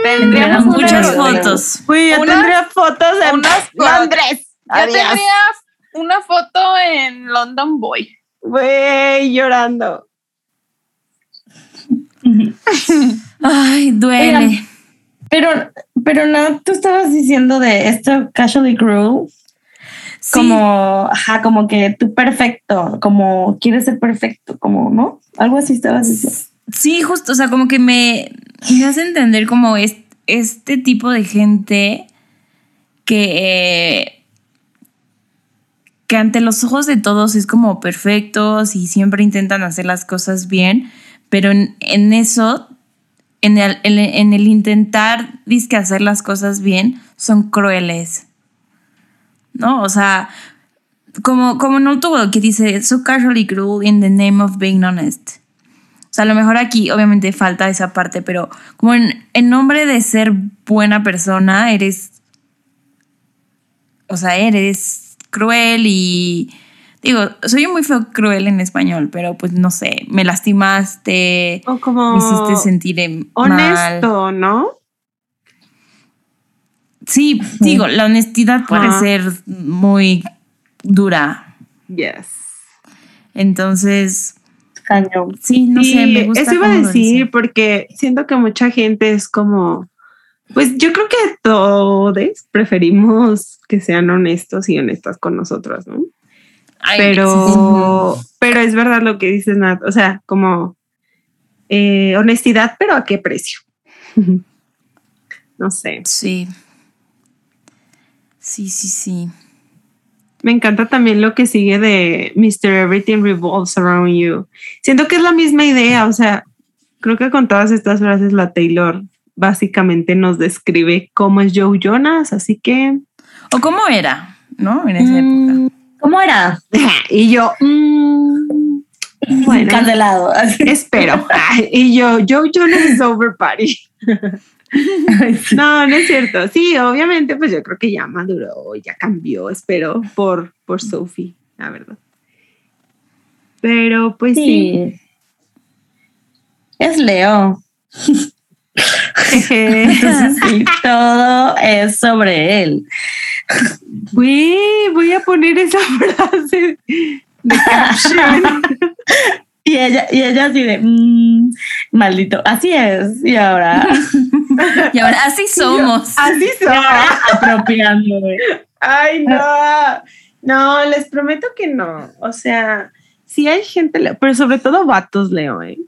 Tendríamos Muchas fotos. Uy, yo Unas- tendría fotos de unas Londres. Yo Adiós. tendría una foto en London Boy. Güey, llorando. <laughs> Ay, duele. Oigan. Pero, pero no, tú estabas diciendo de esto casually cruel, Sí, como, ajá, como que tú perfecto, como quieres ser perfecto, como, ¿no? Algo así estabas diciendo. Sí, justo, o sea, como que me, me hace entender como es, este tipo de gente que, eh, que ante los ojos de todos es como perfectos y siempre intentan hacer las cosas bien, pero en, en eso, en el, en, en el intentar dizque hacer las cosas bien, son crueles. ¿No? O sea, como, como no tuvo que dice, so casually cruel in the name of being honest. O sea, a lo mejor aquí obviamente falta esa parte, pero como en, en nombre de ser buena persona, eres, o sea, eres cruel y digo, soy muy feo cruel en español, pero pues no sé, me lastimaste, O como me hiciste sentir em- mal. honesto, ¿no? Sí, digo, la honestidad puede ser muy dura. Yes. Entonces, Cañón. sí, no sé, Sí, me gusta. Eso iba a decir porque siento que mucha gente es como, pues yo creo que todos preferimos que sean honestos y honestas con nosotros, ¿no? Ay, Pero, pero es verdad lo que dices, Nat. O sea, como eh, honestidad, pero a qué precio. <laughs> no sé. Sí. Sí, sí, sí. Me encanta también lo que sigue de Mr. Everything Revolves Around You. Siento que es la misma idea. O sea, creo que con todas estas frases la Taylor básicamente nos describe cómo es Joe Jonas. Así que. O cómo era, ¿no? En esa Mm, época. ¿Cómo era? <laughs> y yo. mm, bueno, Cancelado. <laughs> espero. <laughs> Y yo, Joe Jonas is over party. <laughs> No, no es cierto. Sí, obviamente, pues yo creo que ya maduró, ya cambió, espero, por, por Sophie, la verdad. Pero pues sí. Sí. Es Leo. <laughs> <laughs> Entonces sí, todo es sobre él. Güey, voy a poner esa frase de caption. Y ella, y ella así de, "Mm, maldito, así es. Y ahora, <laughs> Y ahora así <laughs> somos. Así ahora apropiándome. Ay, no. <laughs> No, les prometo que no. O sea, sí hay gente, pero sobre todo vatos, Leo, ¿eh?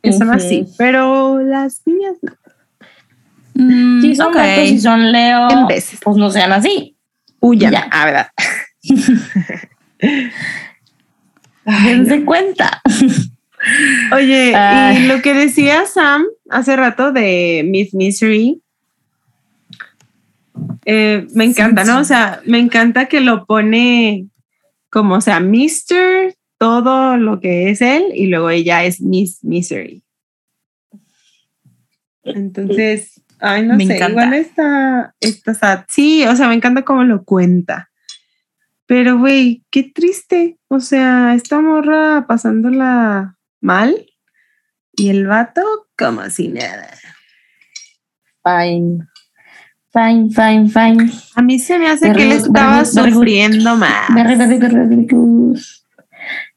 que son así, pero las niñas no. Mm, Si son ok. gatos y son Leo, En veces. pues no sean así. Huyan. Ya. Ah, ¿verdad? Dense cuenta. <laughs> Oye, Ay. y lo que decía Sam hace rato de Miss Misery, eh, me encanta, ¿no? O sea, me encanta que lo pone como, o sea, Mr. todo lo que es él y luego ella es Miss Misery. Entonces, ay, no Me sé, encanta. igual está, está sad. Sí, o sea, me encanta cómo lo cuenta. Pero, güey, qué triste. O sea, esta morra pasándola mal y el vato como si nada. Fine. Fine, fine, fine. A mí se me hace que él estaba good. sufriendo más.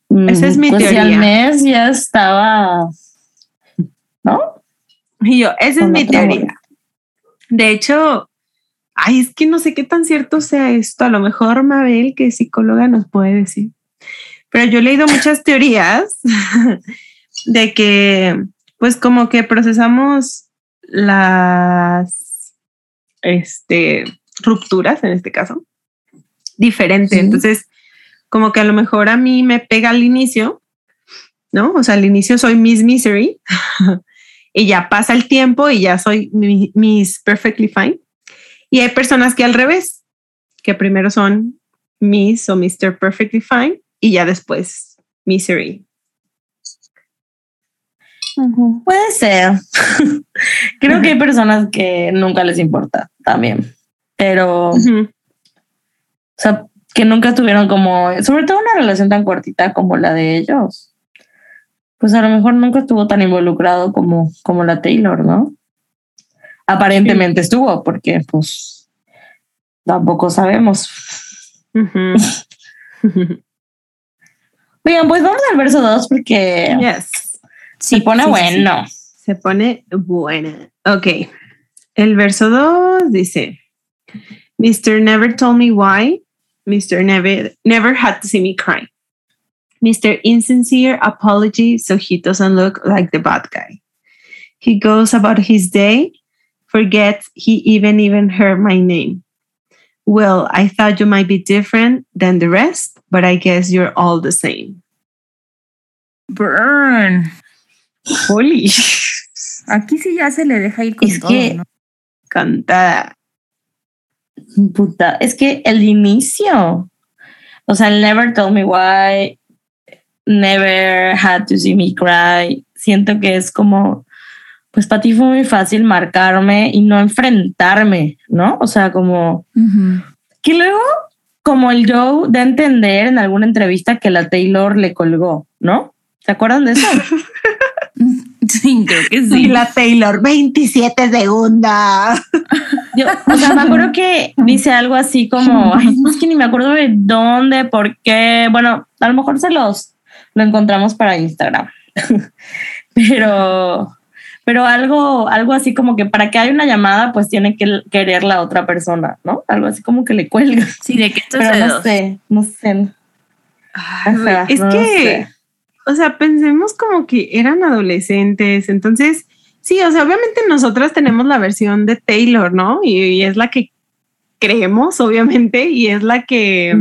Esa es mi pues si teoría. al mes ya estaba. ¿No? Y yo, esa es mi teoría. De hecho, ay, es que no sé qué tan cierto sea esto. A lo mejor Mabel, que es psicóloga, nos puede decir. Pero yo he leído muchas teorías <laughs> de que, pues, como que procesamos las este, rupturas, en este caso, diferente. Sí. Entonces, como que a lo mejor a mí me pega al inicio, ¿no? O sea, al inicio soy Miss Misery <laughs> y ya pasa el tiempo y ya soy mi- Miss Perfectly Fine. Y hay personas que al revés, que primero son Miss o Mr. Perfectly Fine y ya después Misery. Puede ser. <laughs> Creo que hay personas que nunca les importa también. Pero, o sea, que nunca tuvieron como, sobre todo una relación tan cortita como la de ellos. Pues a lo mejor nunca estuvo tan involucrado como, como la Taylor, ¿no? Aparentemente estuvo, porque pues tampoco sabemos. <laughs> Oigan, pues vamos al verso 2 porque yes. se pone sí, sí, bueno. Se pone buena. Ok. El verso 2 dice: Mr. Never told me why. Mr. Never, never had to see me cry. Mr. Insincere apology so he doesn't look like the bad guy. He goes about his day, forgets he even even heard my name. Well, I thought you might be different than the rest, but I guess you're all the same. Burn. Holy. <laughs> Aquí sí ya se le deja ir con Es todo, que- ¿no? Cantada. Puta, es que el inicio, o sea, never told me why, never had to see me cry, siento que es como, pues para ti fue muy fácil marcarme y no enfrentarme, ¿no? O sea, como Ujú. que luego, como el Joe a entender en alguna entrevista que la Taylor le colgó, ¿no? ¿Se acuerdan de eso? <laughs> Sí, creo que Y sí. la Taylor, 27 segundos. Yo, o sea, me acuerdo que dice algo así como, ay, es que ni me acuerdo de dónde, por qué. Bueno, a lo mejor se los lo encontramos para Instagram. <laughs> pero, pero algo, algo así como que para que haya una llamada, pues tiene que querer la otra persona, ¿no? Algo así como que le cuelga. Sí, de que <laughs> estos Pero no sé, no sé. Ay, es no que, sé. o sea, pensemos como que eran adolescentes, entonces, sí, o sea, obviamente nosotras tenemos la versión de Taylor, ¿no? Y, y es la que creemos, obviamente, y es la que.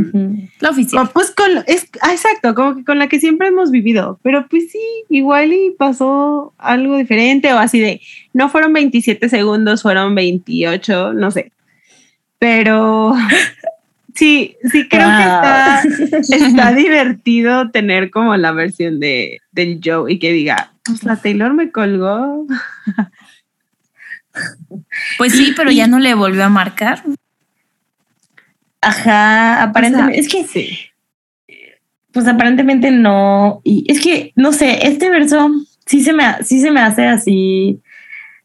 La oficial. o, pues con, es, ah, exacto, como que con la que siempre hemos vivido, pero pues sí, igual y pasó algo diferente o así de, no fueron 27 segundos, fueron 28, no sé, pero <laughs> sí, sí creo que está está <laughs> divertido tener como la versión de del Joe y que diga, pues la Taylor me colgó. Pues sí, pero ya no le volvió a marcar. Ajá, aparentemente. es que sí. Pues aparentemente no. Y es que, no sé, este verso sí se me, sí se me hace así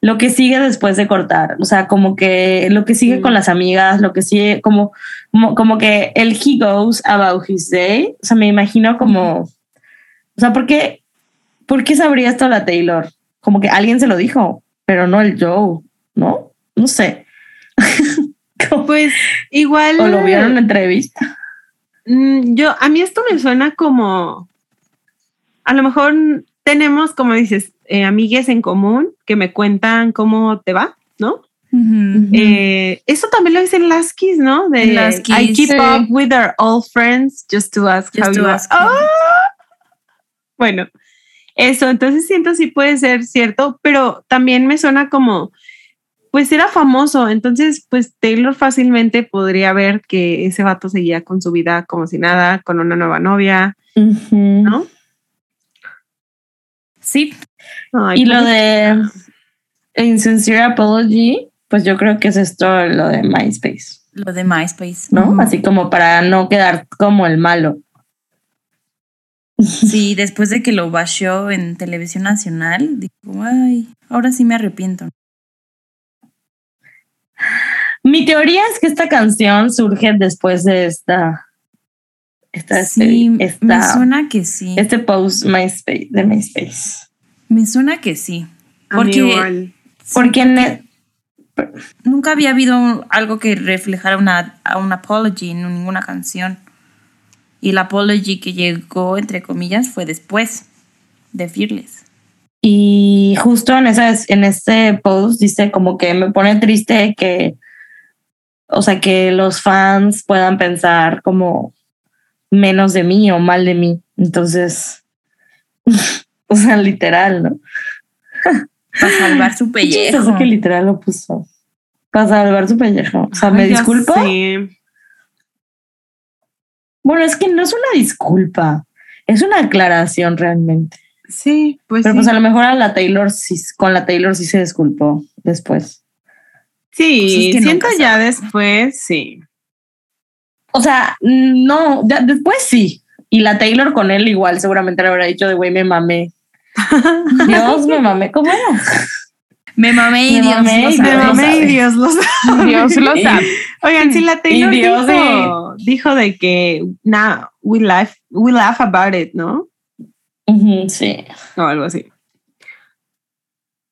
lo que sigue después de cortar. O sea, como que lo que sigue con las amigas, lo que sigue, como, como, como que el he goes about his day. O sea, me imagino como. O sea, ¿por qué, ¿por qué sabría esto la Taylor? Como que alguien se lo dijo, pero no el Joe, ¿no? No sé. Como- <laughs> Pues igual o lo vieron en entrevista. mm, yo a mí esto me suena como a lo mejor tenemos, como dices, eh, amigues en común que me cuentan cómo te va, ¿no? Eh, eso también lo dicen las ¿no? De las I keep sí. up with our old friends just to ask Just how to you are. ask you ¡Ah! Bueno, eso, entonces siento sí puede ser cierto, pero también me suena como, pues era famoso, entonces pues Taylor fácilmente podría ver que ese vato seguía con su vida como si nada, con una nueva novia. ¿no? Sí, Ay, Y lo pobre- de Insincere Apology, pues yo creo que es esto lo de MySpace, lo de MySpace. ¿no? Así como para no quedar como el malo. Sí, después de que lo basheó en televisión nacional, dijo, ay, ahora sí me arrepiento. Mi teoría es que esta canción surge después de esta. esta, Sí, me esta- suena que sí. este post MySpace, de MySpace. Me suena que sí. a mí porque- igual. Porque en el- Nunca había habido algo que reflejara una, a un apology en ninguna canción. Y el apology que llegó, entre comillas, fue después de Fearless. Y justo en, esas, en este post dice como que me pone triste que, o sea, que los fans puedan pensar como menos de mí o mal de mí. Entonces, <laughs> o sea, literal, ¿no? Para salvar su <laughs> pellejo. que literal lo puso. Para salvar su pellejo. O sea, me Ay, disculpo. sé. Bueno, es que no es una disculpa. Es una aclaración realmente. Sí, pues Pero sí. pues a lo mejor a la Taylor sí, con la Taylor sí se disculpó después. Sí, Pues es que siento ya después, sí. O sea, no, ya después sí. Y la Taylor con él igual seguramente le habrá dicho de güey, me mamé. <laughs> Dios, me mamé. ¿Cómo era? Me mamé y Me Dios mamé lo sabe. Me mamé y. Dios lo sabe. <laughs> Dios lo sabe. Oigan, si la Taylor dijo, dijo de que nah, we laugh, we laugh about it, ¿no? Sí. O algo así.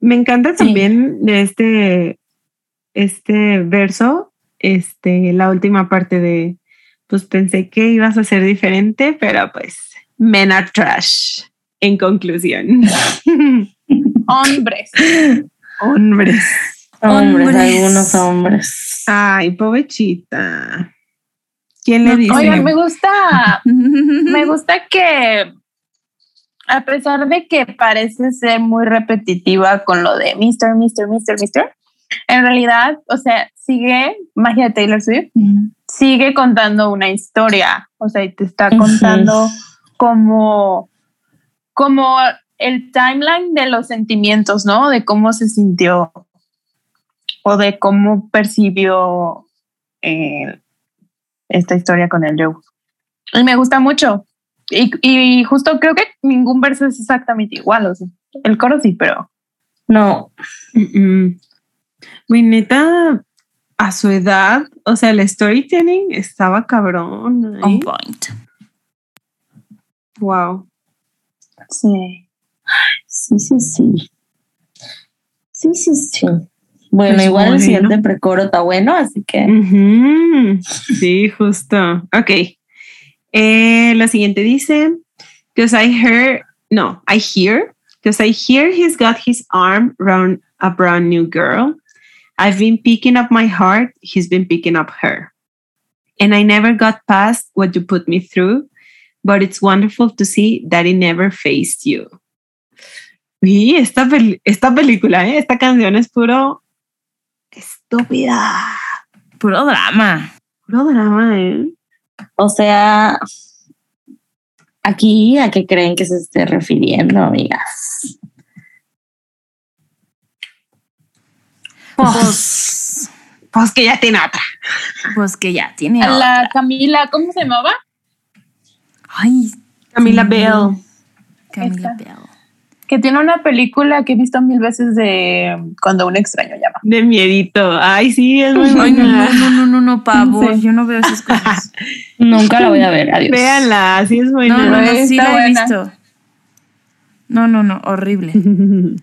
Me encanta Sí. también de este, este verso, este, la última parte de, pues pensé que ibas a ser diferente, pero pues, men are trash, en conclusión. <laughs> Hombres. Hombres. Hombres, Hombres. algunos hombres. Ay, pobrecita. ¿Quién le No, dice? Oigan, me gusta, me gusta que a pesar de que parece ser muy repetitiva con lo de Mr., Mr., Mr., Mr., en realidad, o sea, sigue magia de Taylor Swift, sigue contando una historia, o sea, y te está contando como, como el timeline de los sentimientos, ¿no? De cómo se sintió o de cómo percibió eh, esta historia con el Joe. Y me gusta mucho. Y, y justo creo que ningún verso es exactamente igual, o sea, el coro sí, pero No. Güey, neta, a su edad, o sea, el storytelling estaba cabrón. ahí. On point. Wow. sí. sí, sí, sí. Sí, sí, sí. Bueno, Pues igual bueno. el siguiente precoro está bueno, así que. Sí, justo. Ok. Eh, lo siguiente dice, because I heard, no, I hear, because I hear he's got his arm around a brand new girl. I've been picking up my heart, he's been picking up her. And I never got past what you put me through, but it's wonderful to see that he never faced you. Y esta, pel- esta película, ¿eh? esta canción es puro estúpida. Puro drama. Puro drama, ¿eh? O sea, aquí a qué creen que se esté refiriendo, amigas. Pues, Pues que ya tiene otra. pues que ya tiene. A otra. la Camila, ¿cómo se llamaba? Ay, Camila Sí. Bell. Camila Esta. Bell. Que tiene una película que he visto mil veces de Cuando un extraño llama. De miedito. Ay, sí, es muy Ay, no, buena. no, no, no, no, <laughs> pavor. Sí. Yo no veo esas cosas. <laughs> Nunca la voy a ver, adiós. Véanla, sí es No, buena. no, no, sí la he buena. visto. No, no, no, horrible. <laughs>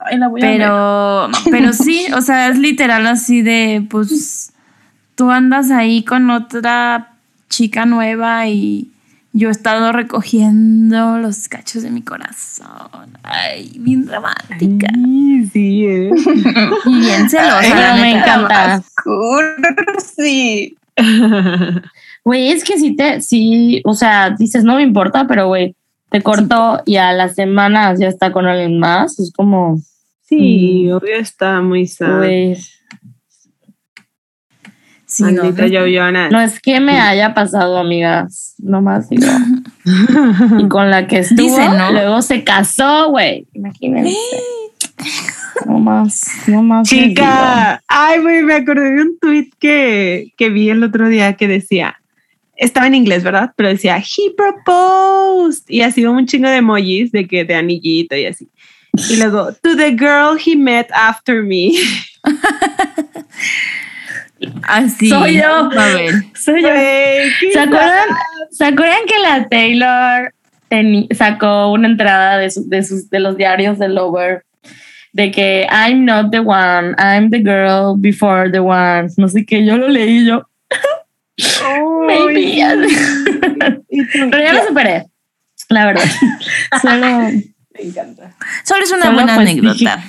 Ay, la voy a ver. Pero, pero sí, o sea, es literal así de, pues, tú andas ahí con otra chica nueva y, yo he estado recogiendo los cachos de mi corazón. Ay, bien dramática. Ay, sí, eh. <laughs> Y bien celosa, Ay, la me encanta. Sí. <laughs> Güey, es que si te, sí, o sea, dices, no me importa, pero güey, te cortó y a las semanas ya está con alguien más. Es como, Sí, obvio está muy sad. güey, Sí, no, Maldita no es que me haya pasado, amigas, nomás digo. <laughs> Y con la que estuvo, Dicen, ¿no? luego se casó, güey. Imagínense. <gasps> No más, no más. Chica, ay, güey, me acordé de un tweet que, que vi el otro día que decía, estaba en inglés, ¿verdad? Pero decía, he proposed. Y así un chingo de emojis de que de anillito y así. Y luego, to the girl he met after me. <laughs> Así. Soy yo. A ver. Soy yo. ¿Se acuerdan, ¿Se acuerdan que la Taylor teni- sacó una entrada de, sus- de, sus, de los diarios de Lover? De que I'm not the one, I'm the girl before the one. No sé qué, yo lo leí yo. <laughs> Maybe. <laughs> Y tú, Pero ya lo superé. La verdad. <laughs> Solo. Me encanta. Solo es una Solo, buena pues, anécdota.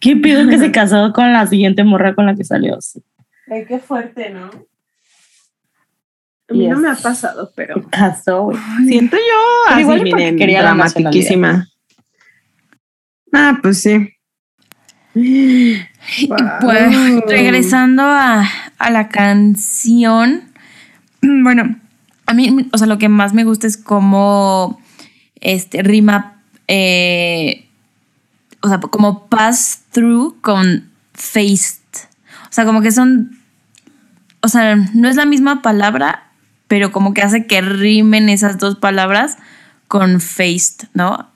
¿Qué pido que se casó con la siguiente morra con la que salió? Sí. Ay, qué fuerte, ¿no? A mí no me ha pasado, pero güey. siento yo Pero igual porque miren, quería la dramatiquísima. Ah, pues sí. <gasps> Pues regresando a, a la canción, <clears throat> bueno, a mí, o sea, lo que más me gusta es cómo este rima, eh, o sea, como pass through con faced. O sea, como que son, o sea, no es la misma palabra, pero como que hace que rimen esas dos palabras con faced, ¿no?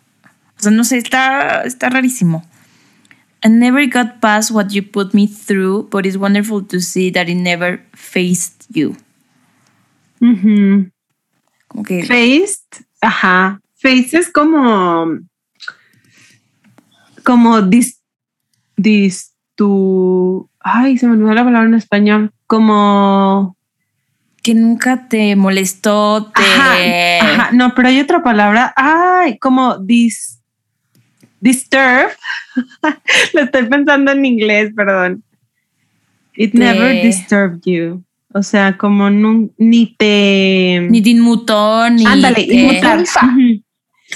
O sea, no sé, está, está rarísimo. I never got past what you put me through, but it's wonderful to see that it never faced you. Como que Faced, ajá. Faced es como. Como dis. dis tu. Ay, se me olvidó la palabra en español. Como. que nunca te molestó, te... Ajá, ajá. No, pero hay otra palabra. Ay, como dis. Disturb. <laughs> Lo estoy pensando en inglés, perdón. It Te- never disturbed you. O sea, como nun- ni te. Ni te inmutó, ni Ándale, te- inmutar.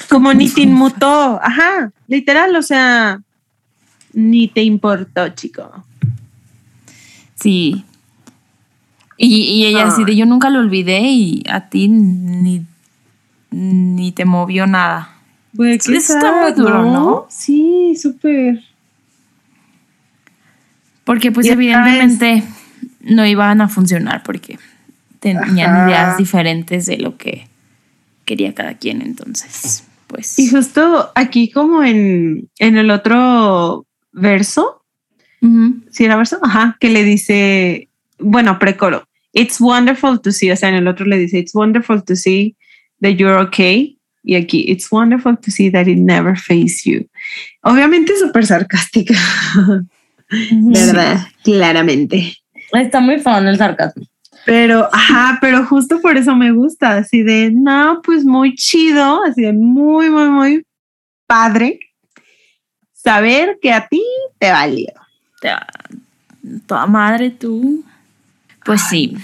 Como ni te inmutó. Ajá, literal, o sea, ni te importó, chico. Sí. Y, y ella así de yo nunca lo olvidé y a ti ni, ni te movió nada. Güey, qué Está muy duro, ¿no? Sí, súper. Porque pues evidentemente no iban a funcionar porque tenían Ajá. ideas diferentes de lo que quería cada quien. Entonces, pues... Y justo aquí como en, en el otro verso, Si era verso, ajá, que le dice, bueno, precoro, it's wonderful to see, o sea, en el otro le dice, it's wonderful to see that you're okay. Y aquí, it's wonderful to see that it never faced you. Obviamente súper sarcástica, ¿verdad? Claramente. Está muy fan el sarcasmo. Pero, ajá, pero justo por eso me gusta, así de, no, pues muy chido, así de muy, muy, muy padre saber que a ti te valió. Toda madre tú. Pues sí.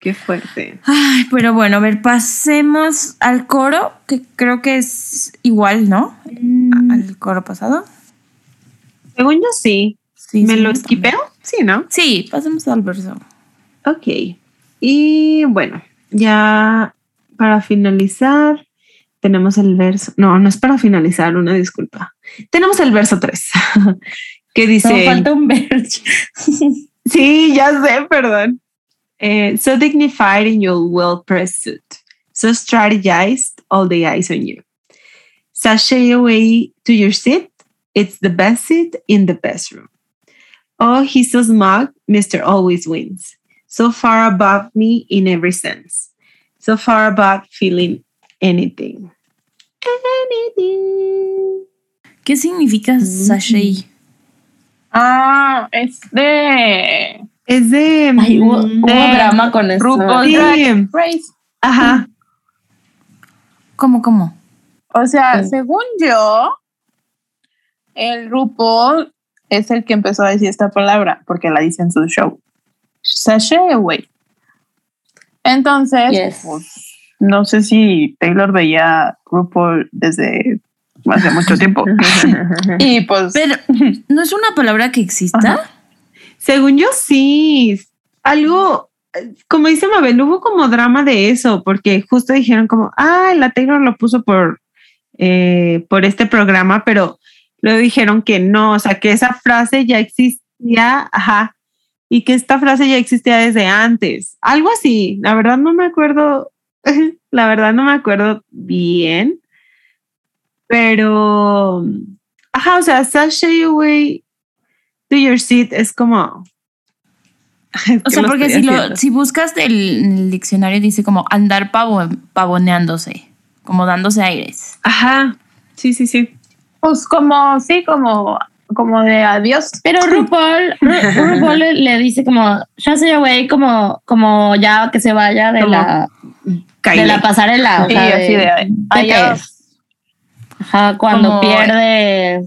Qué fuerte. Ay, pero bueno, a ver, pasemos al coro, que creo que es igual, ¿no? Al coro pasado. Según yo sí. Sí, ¿Me sí, lo esquipeo? Sí, ¿no? Sí, pasemos al verso. Ok. Y bueno, ya para finalizar, tenemos el verso. No, no es para finalizar, una disculpa. Tenemos el verso 3, <laughs> que dice. falta un verso. <laughs> Sí, ya sé, perdón. Eh, so dignified in your well pressed suit, so strategized, all the eyes on you. Sashay away to your seat, it's the best seat in the best room. Oh, he's so smug, Mr. Always wins. So far above me in every sense. So far above feeling anything. Anything. ¿Qué significa sashay? Ah, es de Es de. Ay, hubo, mm, hubo de- drama con eso. RuPaul Sí. Drag Race. Ajá. ¿Cómo, cómo? O sea, Sí. según yo, el RuPaul es el que empezó a decir esta palabra porque la dice en su show. Sashay away. Entonces, Yes. pues, no sé si Taylor veía RuPaul desde hace mucho tiempo. <laughs> y pues, Pero, ¿no es una palabra que exista? Ajá. Según yo sí, algo, como dice Mabel, hubo como drama de eso, porque justo dijeron como, ah, la Taylor lo puso por, eh, por este programa, pero luego dijeron que no, o sea, que esa frase ya existía, ajá, y que esta frase ya existía desde antes, algo así, la verdad no me acuerdo, <laughs> la verdad no me acuerdo bien, pero, ajá, o sea, sashay away to your seat es como. <laughs> O sea, porque si, lo, si buscas el, diccionario dice como andar pavo- pavoneándose, como dándose aires. Ajá. Sí, sí, sí. pues como, sí, como, como de adiós. Pero RuPaul, Ru- RuPaul le, <laughs> le dice como, ya se güey, como, como ya que se vaya de Como la, de la pasarela. O Sí, sea, así de, ¿qué adiós. Ajá, cuando Como- pierde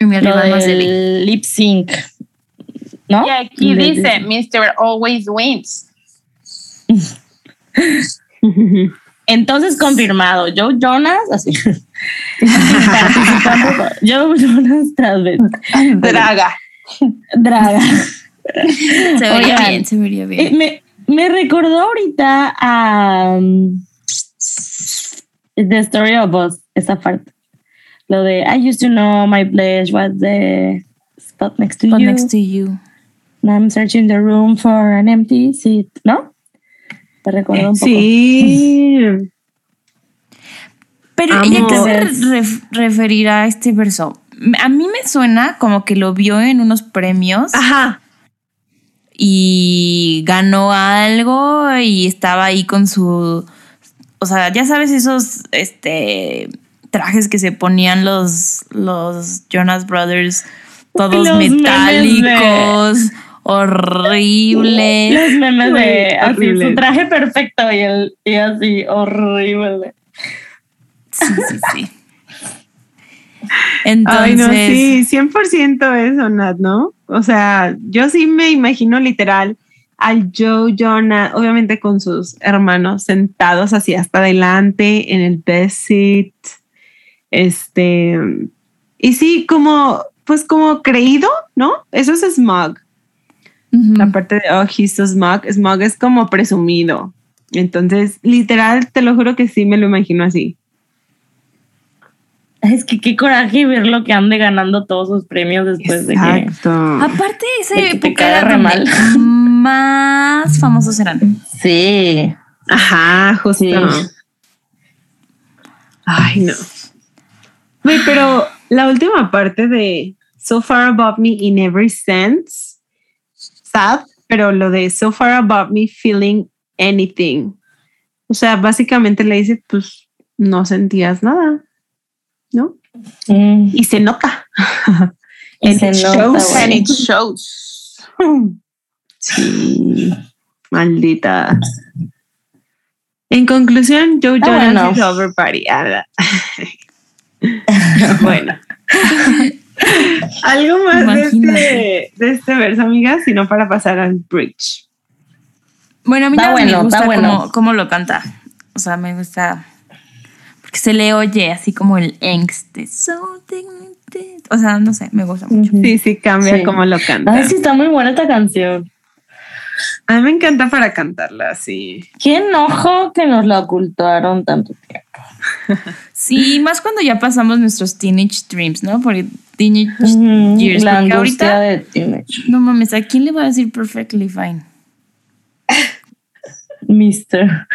Y mi lo rival más débil. del lip sync. ¿no? Y aquí Le dice, Mr. Always Wins. <laughs> Entonces confirmado, Joe Jonas, así. <laughs> Joe Jonas tras vez. <laughs> Draga. Draga. Se vería Oigan, bien, se vería Eh, bien. me, me recordó ahorita a um, The Story of Us, esa parte. Lo de I used to know my place was the spot next to But you. next to you. and I'm searching the room for an empty seat. ¿No? Te recuerdo un poco. Sí. Pero Amo. ¿y a qué se ref- referirá este verso? A mí me suena como que lo vio en unos premios Ajá. y ganó algo y estaba ahí con su, o sea, ya sabes esos, este, trajes que se ponían los, los Jonas Brothers, todos Los memes de- metálicos, horribles. Los memes de así, horrible. su traje perfecto y, el, y así, horrible. Sí, sí, sí. Ay, Entonces, no, sí, 100% eso, Nat, ¿no? O sea, yo sí me imagino literal al Joe Jonah, obviamente con sus hermanos sentados así hasta adelante en el best seat. Este, y sí, como, pues como creído, ¿no? Eso es smug. ujú. La parte de, oh, he's so smug. Smug es como presumido. Entonces, literal, te lo juro que sí me lo imagino así. Es que qué coraje verlo que ande ganando todos sus premios después de que. Exacto. Aparte, esa De que te época era donde mal. <laughs> más famosos eran. Sí. Ajá, justo. Sí. Ay, no. Pero la última parte de So far above me in every sense, sad, pero lo de so far above me feeling anything. O sea, básicamente le dice, pues no sentías nada, ¿no? Mm. Y se nota. <laughs> Y And se it nota, shows. And it shows. Sí, maldita. En conclusión, Joe Jonas bueno. is over party. <laughs> <laughs> Bueno. Algo más de este, de este verso, amigas, sino para pasar al bridge. Bueno, a mí nada bueno, me gusta bueno. cómo, cómo lo canta. O sea, me gusta. Porque se le oye así como el angst. O sea, no sé, me gusta mucho. Sí, sí, cambia Sí. cómo lo canta. Ay, sí, está muy buena esta canción. A mí me encanta para cantarla, sí. Qué enojo que nos la ocultaron tanto tiempo. Sí, más cuando ya pasamos nuestros teenage dreams, ¿no? Porque teenage years. La porque angustia ahorita, de Teenage. no mames, ¿a quién le va a decir perfectly fine? Mister.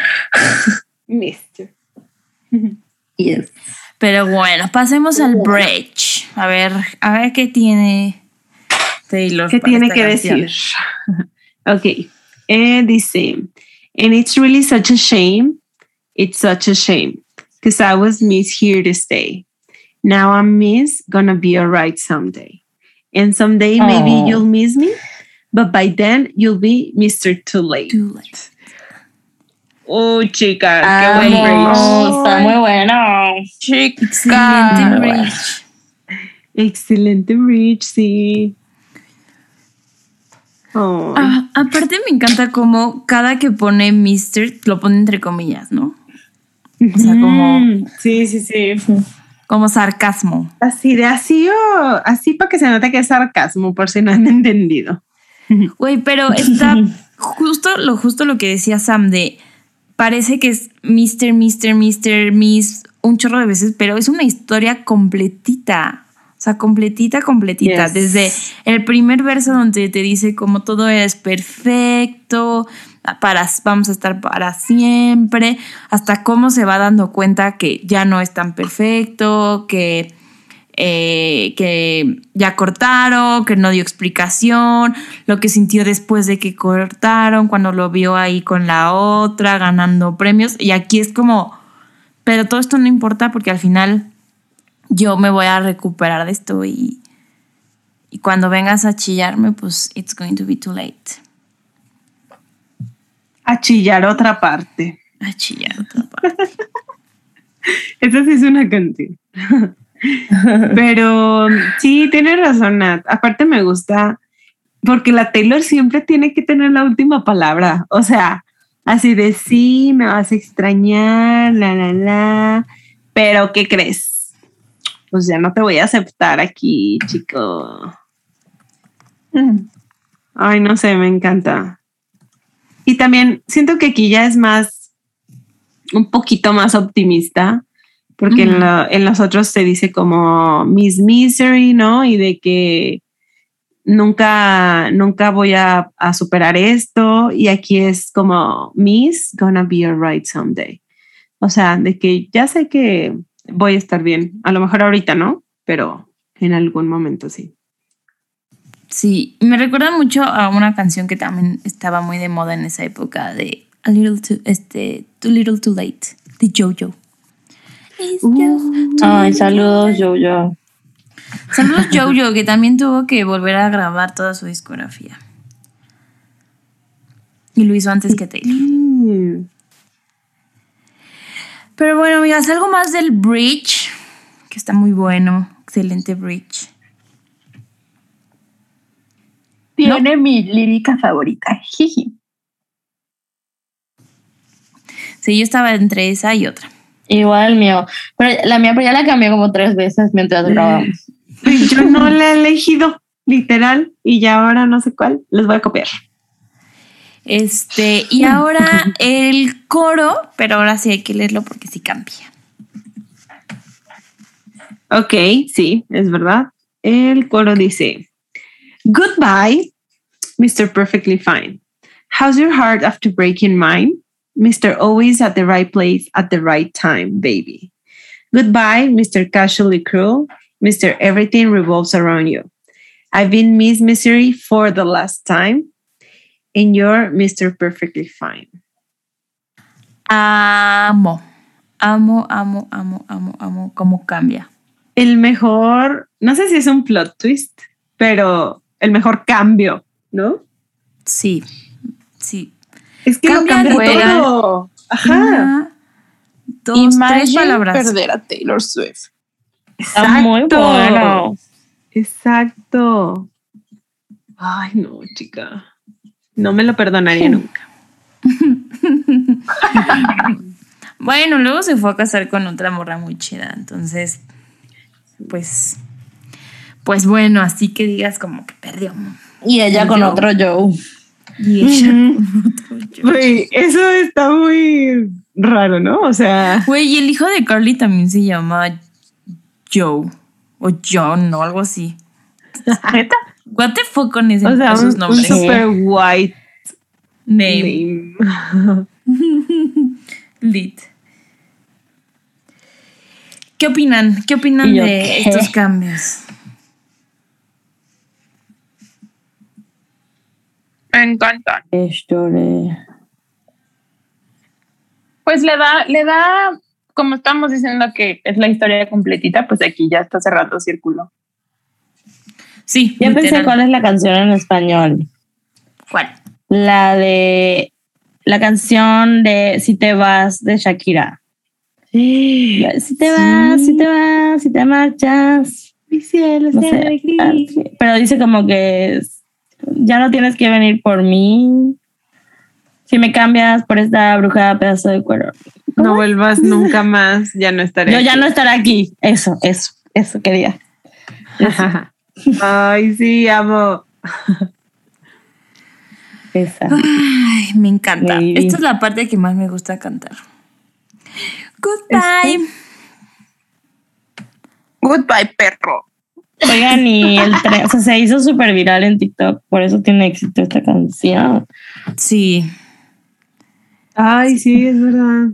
Mister. Yes. Pero bueno, pasemos al bridge. A ver, a ver qué tiene Taylor. ¿Qué para tiene esta que canción. decir? ok. Eh, dice, and it's really such a shame. It's such a shame. Because I was Miss here to stay. Now I'm Miss, gonna be alright someday. And someday maybe you'll miss me, but by then you'll be Mr. Too Late. Too late. Uy, chica, Ah, qué buen bridge. no, está muy bueno. Excelente Chica. bridge. Excelente bridge, sí. Ay. Ah, aparte me encanta cómo cada que pone Mister lo pone entre comillas, ¿no? O sea, como, Mm, Sí, sí, sí. como sarcasmo. Así de así o así para que se note que es sarcasmo, por si no han <laughs> entendido. Güey, pero está <laughs> justo lo justo lo que decía Sam de parece que es Mr. Mr. Mr. Miss un chorro de veces, pero es una historia completita. O sea, completita, completita. Yes. Desde el primer verso donde te dice como todo es perfecto, para, vamos a estar para siempre, hasta cómo se va dando cuenta que ya no es tan perfecto, que eh, que ya cortaron, que no dio explicación, lo que sintió después de que cortaron, cuando lo vio ahí con la otra, ganando premios. Y aquí es como, pero todo esto no importa porque al final yo me voy a recuperar de esto y, y cuando vengas a chillarme, pues it's going to be too late. A chillar otra parte. A chillar otra parte. <laughs> Esa sí es una canción. <laughs> Pero sí, tienes razón, Nat. Aparte me gusta porque la Taylor siempre tiene que tener la última palabra. O sea, así de sí, me vas a extrañar, la, la, la. Pero, ¿qué crees? Pues ya no te voy a aceptar aquí, chico. Mm. Ay, no sé, me encanta. Y también siento que aquí ya es más, un poquito más optimista, porque en, Ujú. la- en los otros se dice como Miss Misery, ¿no? Y de que nunca, nunca voy a, a superar esto. Y aquí es como Miss, gonna be alright someday. O sea, de que ya sé que voy a estar bien. A lo mejor ahorita no, pero en algún momento sí. Sí, me recuerda mucho a una canción que también estaba muy de moda en esa época de A Little Too, este, Too Little Too Late, de Jojo. Too Ay, saludos, Jojo. Saludos Jojo, que también tuvo que volver a grabar toda su discografía. Y lo hizo antes que Taylor. Pero bueno, amigas, algo más del bridge, que está muy bueno. Excelente bridge. Tiene mi lírica favorita. Jiji. Sí, yo estaba entre esa y otra. Igual el mío. Pero la mía, pero ya la cambié como tres veces mientras grabamos. <laughs> Pues Yo no la he elegido, literal, y ya ahora no sé cuál, les voy a copiar. Este, y <laughs> ahora el coro, pero ahora sí hay que leerlo porque sí cambia. Ok, sí, es verdad. El coro dice, Goodbye, Mr. Perfectly Fine. How's your heart after breaking mine? Mr. Always at the right place at the right time, baby. Goodbye, Mr. Casually Cruel. Mr. Everything revolves around you. I've been Miss Misery for the last time, and you're Mr. Perfectly Fine. Amo, amo, amo, amo, amo, amo cómo cambia. El mejor, no sé si es un plot twist, pero el mejor cambio, ¿no? Sí, sí. Es que Cambia lo cambia todo. Ajá. Una, dos, tres Imagine palabras. perder a Taylor Swift. Está muy bueno. Exacto. Ay, no, chica. No me lo perdonaría nunca. <laughs> Bueno, luego se fue a casar con otra morra muy chida, entonces, pues, pues bueno, así que digas como que perdió. Y ella con otro Joe. Y ella con otro yo. Güey, eso está muy raro, ¿no? O sea, Güey, y el hijo de Carly también se llama Joe o John o algo así. ¿Neta? What the fuck con ese, o sea, esos un, un nombres? super white Name. name. <laughs> Lit. ¿Qué opinan? ¿Qué opinan ¿Y yo de qué? estos cambios? Me encantan. Lloré. Pues le da, le da, como estamos diciendo que es la historia completita, pues aquí ya está cerrando círculo. Sí, Ya pensé cuál es la canción en español. ¿Cuál? La de la canción de Si te vas de Shakira. Si te vas, si te vas, si te marchas. Mi cielo, No sé, ah, pero dice como que es- ya no tienes que venir por mí. Si me cambias por esta bruja pedazo de cuero. No vuelvas <laughs> nunca más, ya no estaré. Yo ya no estaré aquí. Eso, eso, eso quería. <laughs> Ay, sí, amo. <laughs> Esa. Ay, me encanta. Baby. Esta es la parte que más me gusta cantar. Goodbye. Goodbye, perro. Oigan, y el tren, o sea, se hizo súper viral en TikTok, por eso tiene éxito esta canción. Sí. Ay, sí, es verdad.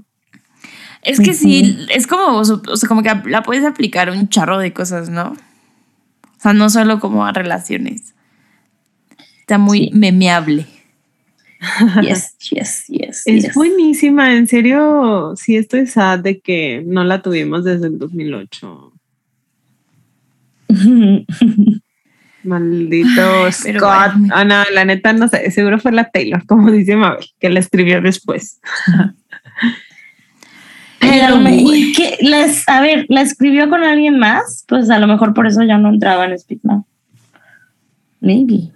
Es que sí, es como, o sea, como que la puedes aplicar un charro de cosas, ¿no? O sea, no solo como a relaciones. Está muy Sí. memeable. Yes, yes, yes. Es yes. buenísima, en serio, sí estoy sad de que no la tuvimos desde el 2008. Maldito <laughs> Scott. Bueno. Ah, no, la neta no sé, seguro fue la Taylor, como dice Mabel, que la escribió después. <laughs> Pero me- Pero, ¿y qué? Les- a ver, ¿la escribió con alguien más? Pues a lo mejor por eso ya no entraba en Now. Maybe.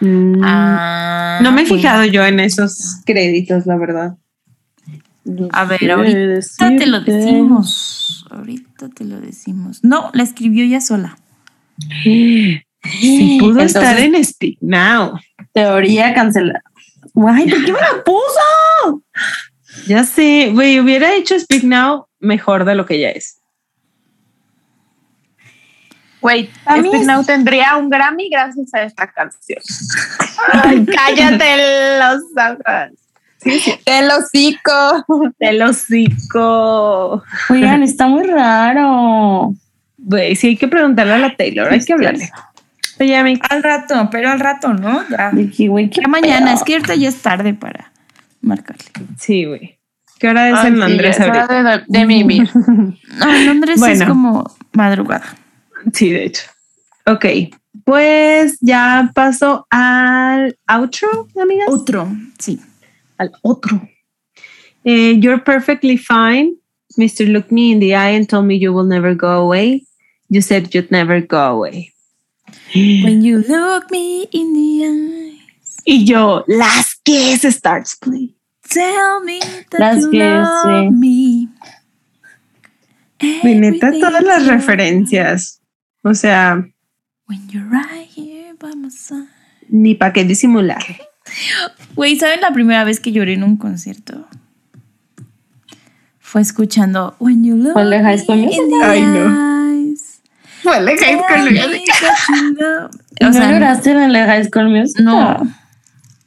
Mm, Ah, no me he fijado yo en esos créditos, la verdad. A ver, ahorita te lo decimos. Ahorita te lo decimos. No, la escribió ella sola. Sí, pudo Entonces, estar en Speak Now. Teoría cancelada. Guay, ¿por qué me la puso? Ya sé, güey, hubiera hecho Speak Now mejor de lo que ya es. Wait, A mí Speak es- Now tendría un Grammy gracias a esta canción. <laughs> Ay, cállate los ojos. <laughs> El hocico. El hocico. Oigan, está muy raro. Güey, sí hay que preguntarle a la Taylor, hay que hablarle. Oye, mi Al rato, pero al rato, ¿no? Ya. Dije, güey, qué Ya mañana, pedo. es que ahorita ya es tarde para marcarle. Sí, güey. ¿Qué hora es Ay, en sí, Londres ahorita? de, de mimir. <laughs> No, en Londres es como madrugada. Sí, de hecho. Ok, pues ya paso al outro, amigas. Otro, sí. Al otro. Eh, you're perfectly fine. Mr. Looked me in the eye and told me you will never go away. You said you'd never go away. When you look me in the eyes, Y yo, las que starts, please. tell me that Las you love me. Neta, todas las referencias. O sea, When you're right here by my side. ni para qué disimular. Güey, ¿saben la primera vez que lloré en un concierto? Fue escuchando When you look ¿Fue el de High School Ay, no. la tell me that you love- ¿No sea, lloraste en el de High School no.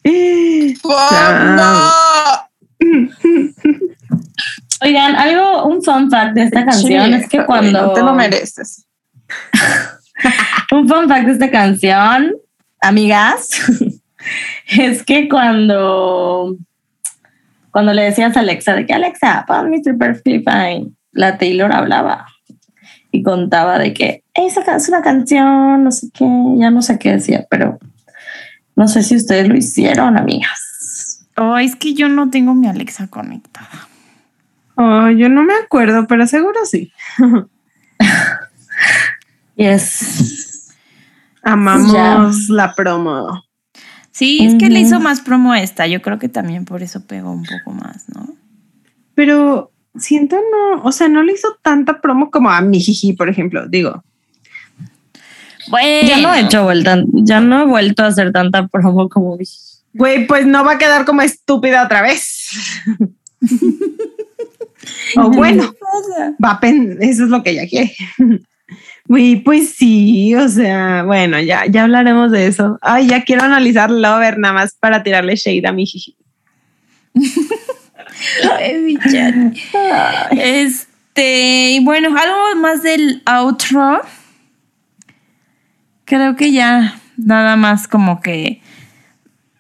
<gasps> <laughs> Oigan, algo, un fun fact de esta canción es que cuando... No te lo mereces. <laughs> Un fun fact de esta canción, amigas, <laughs> <laughs> es que cuando, cuando le decías a Alexa de que Alexa, pon Mr. Perfectly Fine, la Taylor hablaba y contaba de que esa es una canción, no sé qué, ya no sé qué decía, pero no sé si ustedes lo hicieron, amigas. Oh, es que yo no tengo mi Alexa conectada. Oh, yo no me acuerdo, pero seguro sí. <laughs> Yes. Amamos la promo. Sí, es que le hizo más promo a esta. Yo creo que también por eso pegó un poco más, ¿no? Pero siento no, o sea, no le hizo tanta promo como a mi jiji, por ejemplo. Digo, Bueno, Ya no he hecho vuelta, ya no he vuelto a hacer tanta promo como dije. güey, pues no va a quedar como estúpida otra vez. <laughs> o bueno, va a pen- eso es lo que ella quiere. Güey, pues sí, o sea, bueno, ya, ya hablaremos de eso. Ay, ya quiero analizar Lover nada más para tirarle shade a mi jiji. <laughs> Este, y bueno, algo más del outro. Creo que ya nada más como que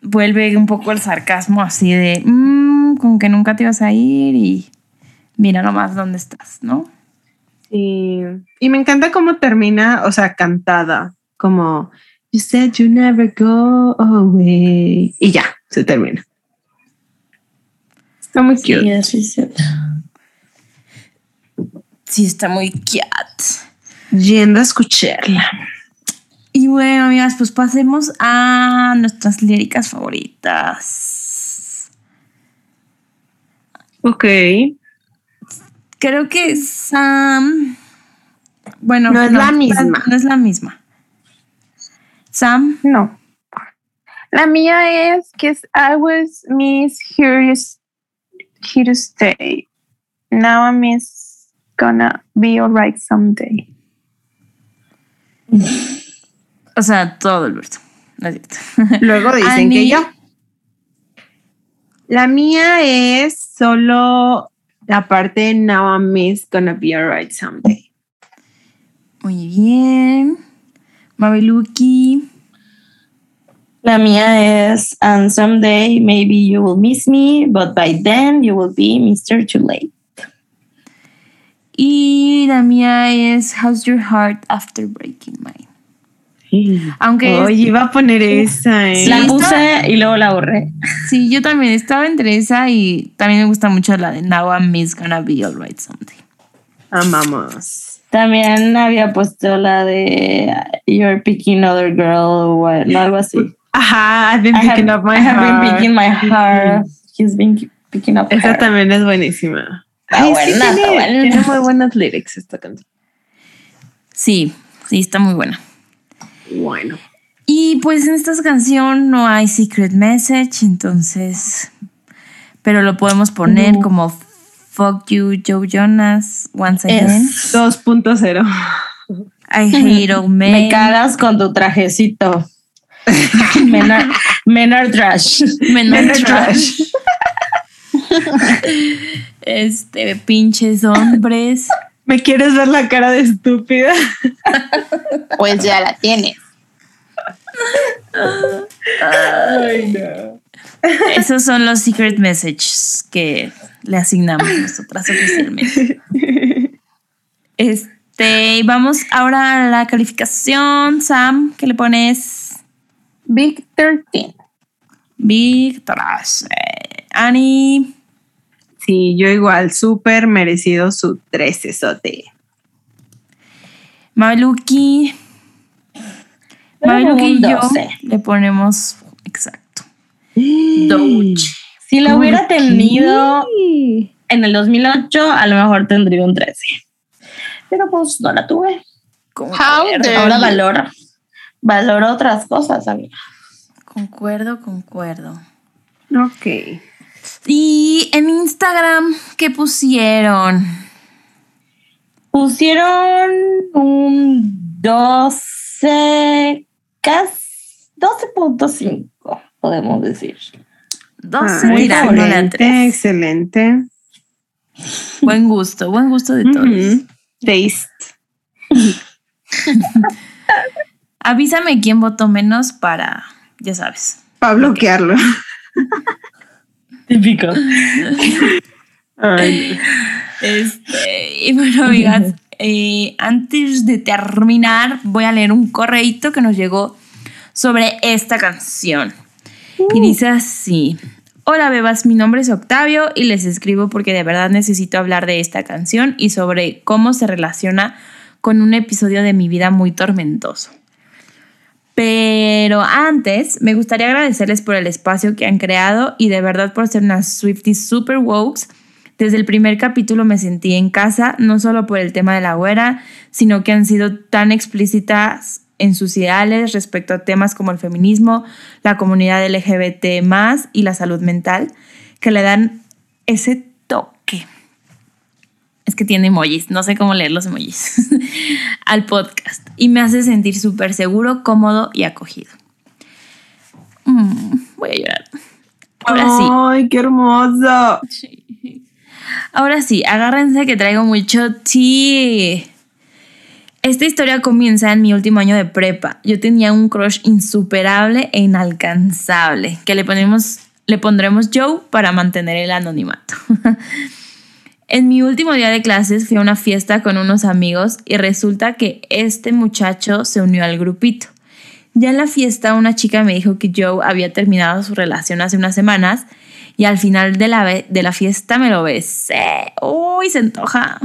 vuelve un poco el sarcasmo así de, "Mm, como que nunca te ibas a ir y mira nomás dónde estás, ¿no? Sí. Y me encanta cómo termina, o sea, cantada, como You said you never go away. Y ya, se termina. Está muy cute. Sí, está muy cute. Yendo a escucharla. Y bueno, amigas, pues pasemos a nuestras líricas favoritas. Ok. Creo que Sam. Bueno, No es la misma. No es la misma. Sam, No. La mía es que es I was miss here here to stay. Now I'm miss gonna be alright someday. o sea, todo el verso. No es cierto. Luego dicen que yo. La mía es solo la parte de Now I'm Miss Gonna Be Alright Someday. Muy bien. Mabeluki. La mía es, and someday maybe you will miss me, but by then you will be Mr. Too Late. Y la mía es How's Your Heart After Breaking Mine. Aunque Oye, iba a poner esa, ¿eh? la puse y luego la borré. sí, yo también estaba entre esa y también me gusta mucho la de Now I'm Miss Gonna Be Alright Someday. Amamos. También había puesto la de You're picking other girl o no, algo <laughs> así. Ajá, I've been I have, picking up my I heart. been picking my heart. He's been picking up Esa her. también es buenísima. Ay, sí, buena, está tiene, buena. tiene muy buenas lyrics esta canción. Sí, sí, está muy buena. Bueno. Y pues en esta canción no hay secret message, entonces. Pero lo podemos poner No. como Fuck you, Joe Jonas, once again. Es- 2.0. I hate all <laughs> men. Me cagas con tu trajecito. <laughs> Men are, men are trash. Men are Men are trash. <laughs> Este, pinches hombres. ¿Me quieres ver la cara de estúpida? Pues ya la tienes. Ay, no. Esos son los secret messages que le asignamos nosotras oficialmente. Este, y vamos ahora a la calificación. Sam, ¿qué le pones? Big 13. Víctor. eh, Ani. Sí, yo igual, súper merecido su 13 sote. Mabeluki. Dale Mabeluki y yo 12. le ponemos exacto. Doge. Si la ¿Por hubiera qué? tenido en el 2008, a lo mejor tendría un 13. Pero pues no la tuve. Ahora valoro. Valoro otras cosas, amiga. Concuerdo, concuerdo. Ok. Y en Instagram, ¿qué pusieron? Pusieron un 12, casi 12.5, podemos decir. 12 Ah, tirándole a excelente, 3. excelente. Buen gusto, buen gusto de todos. Taste. <laughs> Avísame quién votó menos para, ya sabes. Para bloquearlo. <laughs> Típico. Ay, Este, y bueno, amigas, eh, antes de terminar, voy a leer un correíto que nos llegó sobre esta canción. Y dice así. Hola bebas, mi nombre es Octavio y les escribo porque de verdad necesito hablar de esta canción y sobre cómo se relaciona con un episodio de mi vida muy tormentoso. Pero antes, me gustaría agradecerles por el espacio que han creado y de verdad por ser unas Swifties super wokes. Desde el primer capítulo me sentí en casa, no solo por el tema de la güera, sino que han sido tan explícitas en sus ideales respecto a temas como el feminismo, la comunidad LGBT y la salud mental, que le dan ese. Es que tiene emojis, no sé cómo leer los emojis, <laughs> al podcast. Y me hace sentir súper seguro, cómodo y acogido. Mm, voy a llorar. Ahora sí. Ay, qué hermoso. Ahora sí, agárrense que traigo mucho tea. Esta historia comienza en mi último año de prepa. Yo tenía un crush insuperable e inalcanzable, que le, ponemos, le pondremos Joe para mantener el anonimato. <laughs> en mi último día de clases fui a una fiesta con unos amigos y resulta que este muchacho se unió al grupito. Ya en la fiesta una chica me dijo que Joe había terminado su relación hace unas semanas Y al final de la, de la fiesta me lo besé. Uy, se antoja.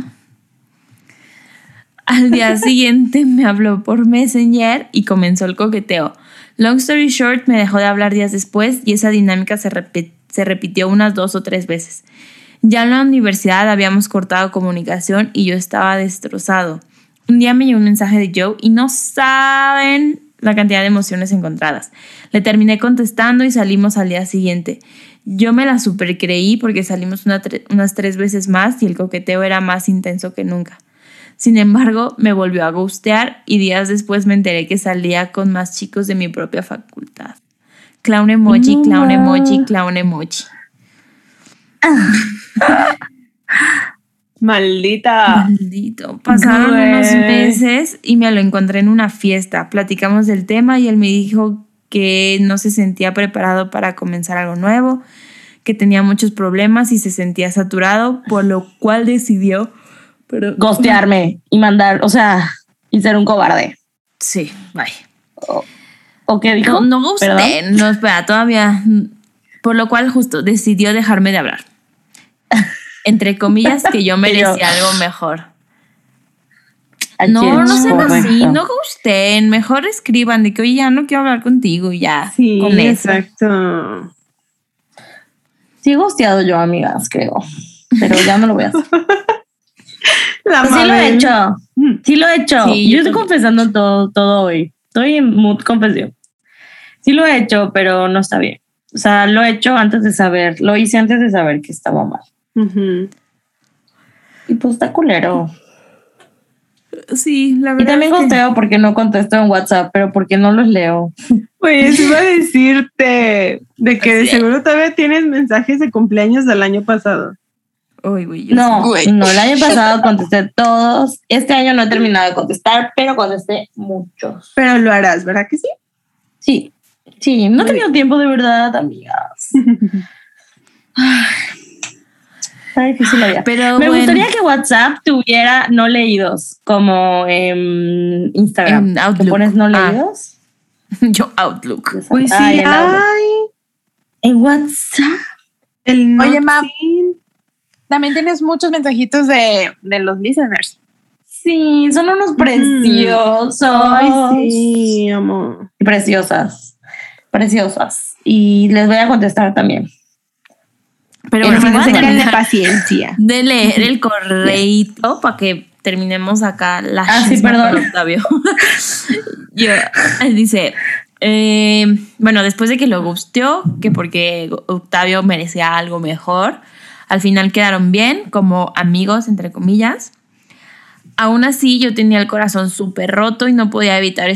Al día <laughs> siguiente me habló por Messenger y comenzó el coqueteo. Long story short, me dejó de hablar días después y esa dinámica se, se repitió unas dos o tres veces. Ya en la universidad habíamos cortado comunicación y yo estaba destrozado. Un día me llegó un mensaje de Joe y no saben la cantidad de emociones encontradas. Le terminé contestando y salimos al día siguiente. Yo me la super creí porque salimos una tre- unas tres veces más y el coqueteo era más intenso que nunca. Sin embargo, me volvió a gustear y días después me enteré que salía con más chicos de mi propia facultad. Clown emoji, clown emoji, clown emoji. Maldita. Maldito. Pasaron Güey. unos meses y me lo encontré en una fiesta. Platicamos del tema y él me dijo que no se sentía preparado para comenzar algo nuevo, que tenía muchos problemas y se sentía saturado, por lo cual decidió. Pero, Gostearme y mandar, o sea, y ser un cobarde. Sí, bye. ¿O qué dijo? No, no gusté, no, espera, todavía. Por lo cual justo decidió dejarme de hablar. Entre comillas, <laughs> que yo merecía algo mejor. No, no sean correcto. así, no gusten, mejor escriban de que oye, ya no quiero hablar contigo ya. Sí, con eso. exacto. Sí he gosteado yo, amigas, creo. Pero ya no lo voy a hacer. <laughs> Pues sí lo he hecho. Mm. Sí lo he hecho. Sí, yo yo estoy confesando todo, todo hoy. Estoy en mood confesión. Sí lo he hecho, pero no está bien. O sea, lo he hecho antes de saber, lo hice antes de saber que estaba mal. Y pues está culero. Sí, la Y verdad. también es que- gosteo porque no contesto en WhatsApp, pero porque no los leo. Pues iba a decirte de que de seguro todavía tienes mensajes de cumpleaños del año pasado. Uy, güey, No, Güey. no, el año <laughs> pasado contesté todos. Este año no he terminado de contestar, pero contesté muchos. Pero lo harás, ¿verdad que sí? Sí, sí, no he tenido tiempo de verdad, amigas. <laughs> Está difícil la vida. Pero Me bueno, gustaría que WhatsApp tuviera no leídos, como en Instagram. En ¿Te Outlook. pones no Ah. leídos? <laughs> yo Outlook. Pues sí, Ay, en Outlook. ay, En WhatsApp. el Oye, sí. También tienes muchos mensajitos de, de los listeners. Sí, son unos preciosos. Ay, sí, amor. Preciosas. Preciosas. Y les voy a contestar también. Pero En bueno, terminar paciencia. <laughs> de leer el correíto para que terminemos acá la Ah, sí, perdón. Octavio. <laughs> Yo, dice, eh, bueno, después de que lo gusteó, que porque Octavio merecía algo mejor, al final quedaron bien, como amigos, entre comillas. Aún así, yo tenía el corazón súper roto y no podía evitar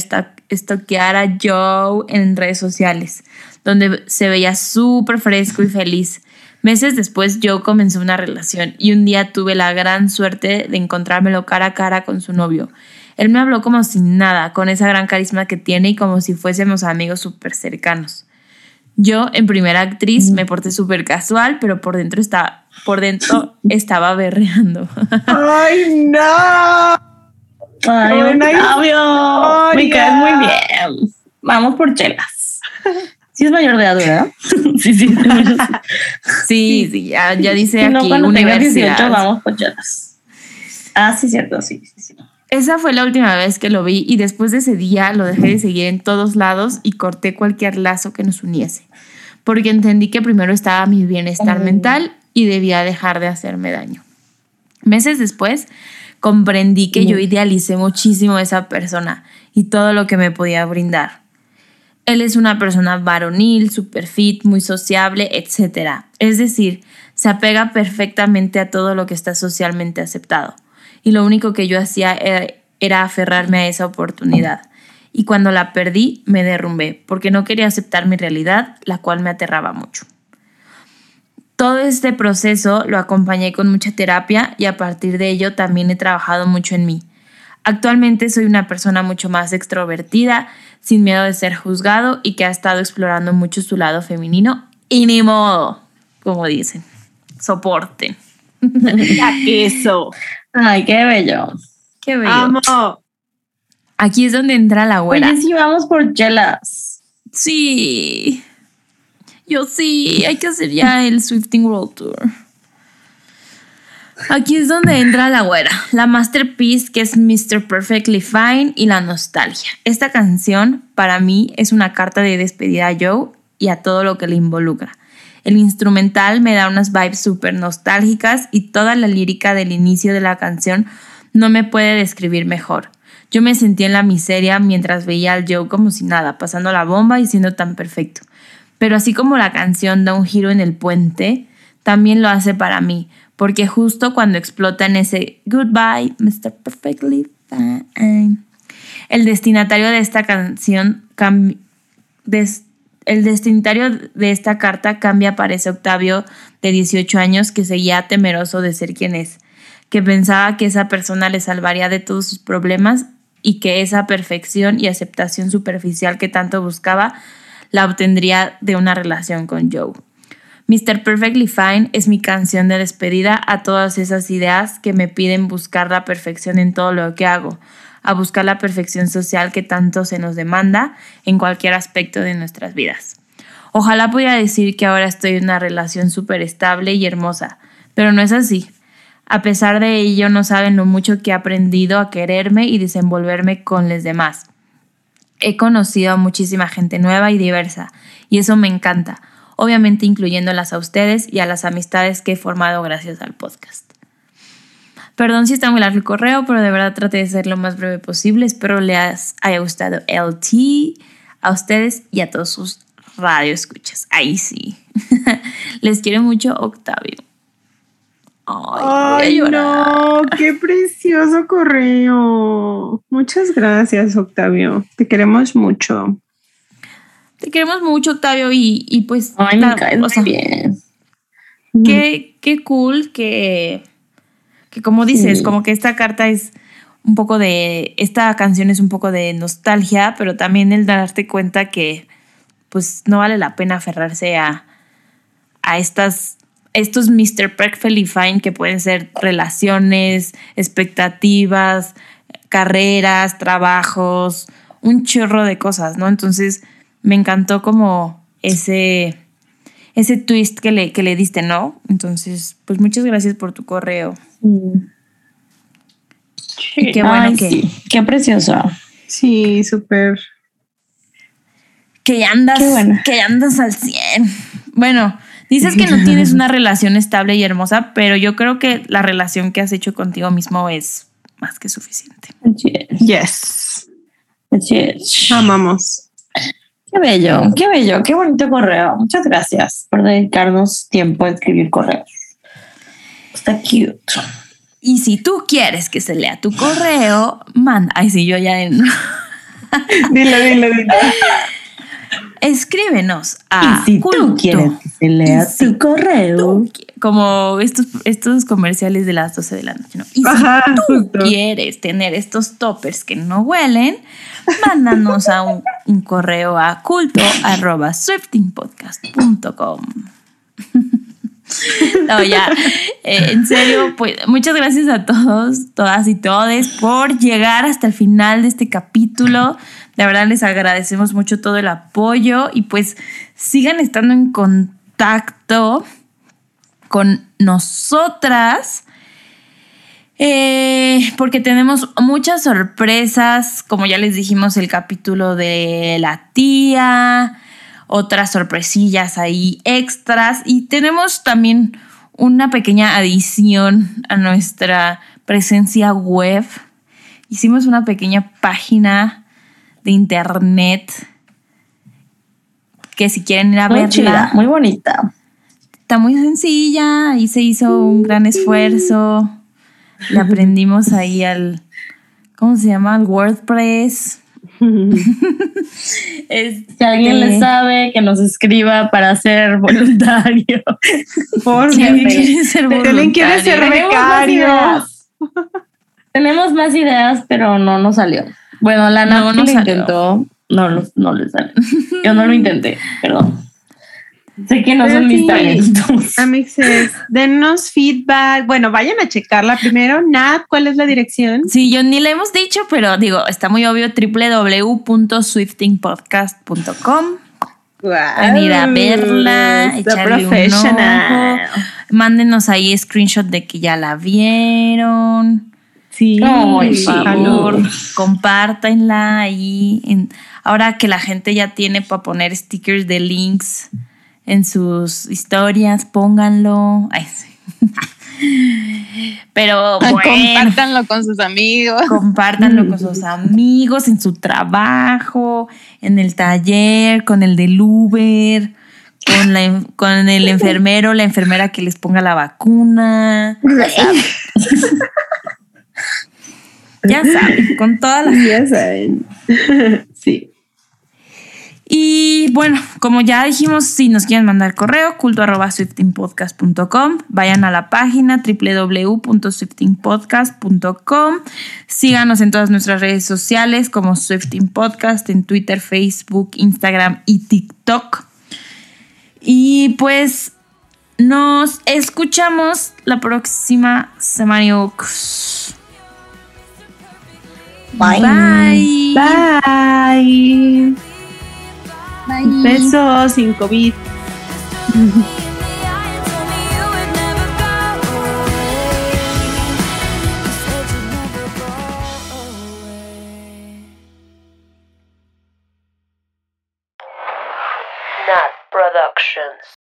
estoquear a Joe en redes sociales, donde se veía súper fresco y feliz. Meses después, Joe comenzó una relación y un día tuve la gran suerte de encontrármelo cara a cara con su novio. Él me habló como sin nada, con esa gran carisma que tiene y como si fuésemos amigos súper cercanos. Yo, en primera actriz, me porté súper casual, pero por dentro, estaba por dentro <laughs> estaba berreando. Ay, no. Ay, Octavio. Me caes muy bien. Vamos por chelas. <laughs> Sí es mayor de edad, ¿verdad? <laughs> sí, sí. Sí, sí, ya, ya dice no, aquí cuando tengas 18 universidad. vamos por chelas. Ah, sí, cierto, sí, sí, sí. Esa fue la última vez que lo vi y después de ese día lo dejé de seguir en todos lados y corté cualquier lazo que nos uniese. Porque entendí que primero estaba mi bienestar mental y debía dejar de hacerme daño. Meses después comprendí que yo idealicé muchísimo a esa persona y todo lo que me podía brindar. Él es una persona varonil, super fit, muy sociable, etc. Es decir, se apega perfectamente a todo lo que está socialmente aceptado. Y lo único que yo hacía era, era aferrarme a esa oportunidad. Y cuando la perdí, me derrumbé, porque no quería aceptar mi realidad, la cual me aterraba mucho. Todo este proceso lo acompañé con mucha terapia y a partir de ello también he trabajado mucho en mí. Actualmente soy una persona mucho más extrovertida, sin miedo de ser juzgado y que ha estado explorando mucho su lado femenino y ni modo, como dicen, soporten. Ya queso. Ay, qué bello. Qué bello. Amo. Aquí es donde entra la güera. Oye, sí, vamos por chelas. Sí. Yo sí, hay que hacer ya el Swifting World Tour. Aquí es donde entra la güera, la masterpiece que es Mr. Perfectly Fine y la nostalgia. Esta canción para mí es una carta de despedida a Joe y a todo lo que le involucra. El instrumental me da unas vibes súper nostálgicas y toda la lírica del inicio de la canción no me puede describir mejor. Yo me sentí en la miseria mientras veía al Joe como si nada, pasando la bomba y siendo tan perfecto. Pero así como la canción da un giro en el puente, también lo hace para mí, porque justo cuando explota en ese Goodbye, Mr. Perfectly Fine, el destinatario de esta canción el destinatario de esta carta cambia para ese Octavio de 18 años que seguía temeroso de ser quien es, que pensaba que esa persona le salvaría de todos sus problemas y que esa perfección y aceptación superficial que tanto buscaba la obtendría de una relación con Joe. Mr. Perfectly Fine es mi canción de despedida a todas esas ideas que me piden buscar la perfección en todo lo que hago, a buscar la perfección social que tanto se nos demanda en cualquier aspecto de nuestras vidas. Ojalá pudiera decir que ahora estoy en una relación súper estable y hermosa, pero no es así. A pesar de ello, no saben lo mucho que he aprendido a quererme y desenvolverme con los demás. He conocido a muchísima gente nueva y diversa, y eso me encanta, obviamente incluyéndolas a ustedes y a las amistades que he formado gracias al podcast. Perdón si está muy largo el correo, pero de verdad traté de ser lo más breve posible. Espero les haya gustado LT, a ustedes y a todos sus radioescuchas. Ahí sí. <laughs> les quiero mucho, Octavio. Ay, no, qué precioso correo. Muchas gracias, Octavio. Te queremos mucho. Te queremos mucho, Octavio, y, pues. Ay, me cae bien. Qué, qué cool que, que como dices, como que esta carta es un poco de. Esta canción es un poco de nostalgia, pero también el darte cuenta que, pues, no vale la pena aferrarse a, a estas estos Mr. Perfectly Fine que pueden ser relaciones, expectativas, carreras, trabajos, un chorro de cosas, ¿no? Entonces me encantó como ese, ese twist que le, que le diste, ¿no? Entonces, pues muchas gracias por tu correo. qué bueno que. Qué precioso. Sí, súper. Que ya andas, que ya andas al 100. Bueno, Dices que no tienes una relación estable y hermosa, pero yo creo que la relación que has hecho contigo mismo es más que suficiente. Yes. yes. Amamos. Qué bello, qué bello, qué bonito correo. Muchas gracias por dedicarnos tiempo a escribir correos. Está cute. Y si tú quieres que se lea tu correo, manda. Ay, sí, yo ya. En... dile, dile, dile. Escríbenos a y si tú quieres que se lea tu correo. Como estos, estos comerciales de las 12 de la noche. ¿no? Y si tú quieres tener estos toppers que no huelen, mándanos a un, correo a culto arroba swiftingpodcast.com. <laughs> No, ya, eh, en serio, pues muchas gracias a todos, todas y todes por llegar hasta el final de este capítulo. De verdad les agradecemos mucho todo el apoyo y pues sigan estando en contacto con nosotras. Eh, porque tenemos muchas sorpresas, como ya les dijimos, el capítulo de la tía, otras sorpresillas ahí extras y tenemos también una pequeña adición a nuestra presencia web. Hicimos una pequeña página de internet que si quieren ir a muy verla. muy bonita. Está muy sencilla, y se hizo un gran esfuerzo. Le aprendimos ahí al, ¿cómo se llama? Al WordPress. <laughs> Este, si alguien le sabe, que nos escriba para ser voluntario. Por si alguien quiere ser voluntario. quiere ser becario. Tenemos más ideas, pero no nos salió. Bueno, la no, no lo intentó. No, no, no le sale. Yo no lo intenté, perdón. Sé que no son mis talentos. Amixes, denos feedback. Bueno, vayan a checarla primero. Nat, ¿cuál es la dirección? Sí, yo ni la hemos dicho, pero digo, está muy obvio, www.swiftingpodcast.com. venir a verla, echarle un ojo. Mándenos ahí screenshot de que ya la vieron. Sí, por favor, compártanla ahí. En, ahora que la gente ya tiene para poner stickers de links en sus historias, pónganlo. Ay, sí. <laughs> Pero bueno, compártanlo con sus amigos. Compártanlo con <laughs> sus amigos, en su trabajo, en el taller, con el del Uber, con, la, con el <laughs> enfermero, la enfermera que les ponga la vacuna. Ya saben. ya saben, con todas las. Ya saben. sí. Y bueno, como ya dijimos, si nos quieren mandar correo, culto arroba swiftingpodcast.com, vayan a la página www.swiftingpodcast.com, síganos en todas nuestras redes sociales como Swifting Podcast, en Twitter, Facebook, Instagram y TikTok. Y pues nos escuchamos la próxima semana. Bye. Bye. Bye. Bye. Besos sin COVID. Nat Productions.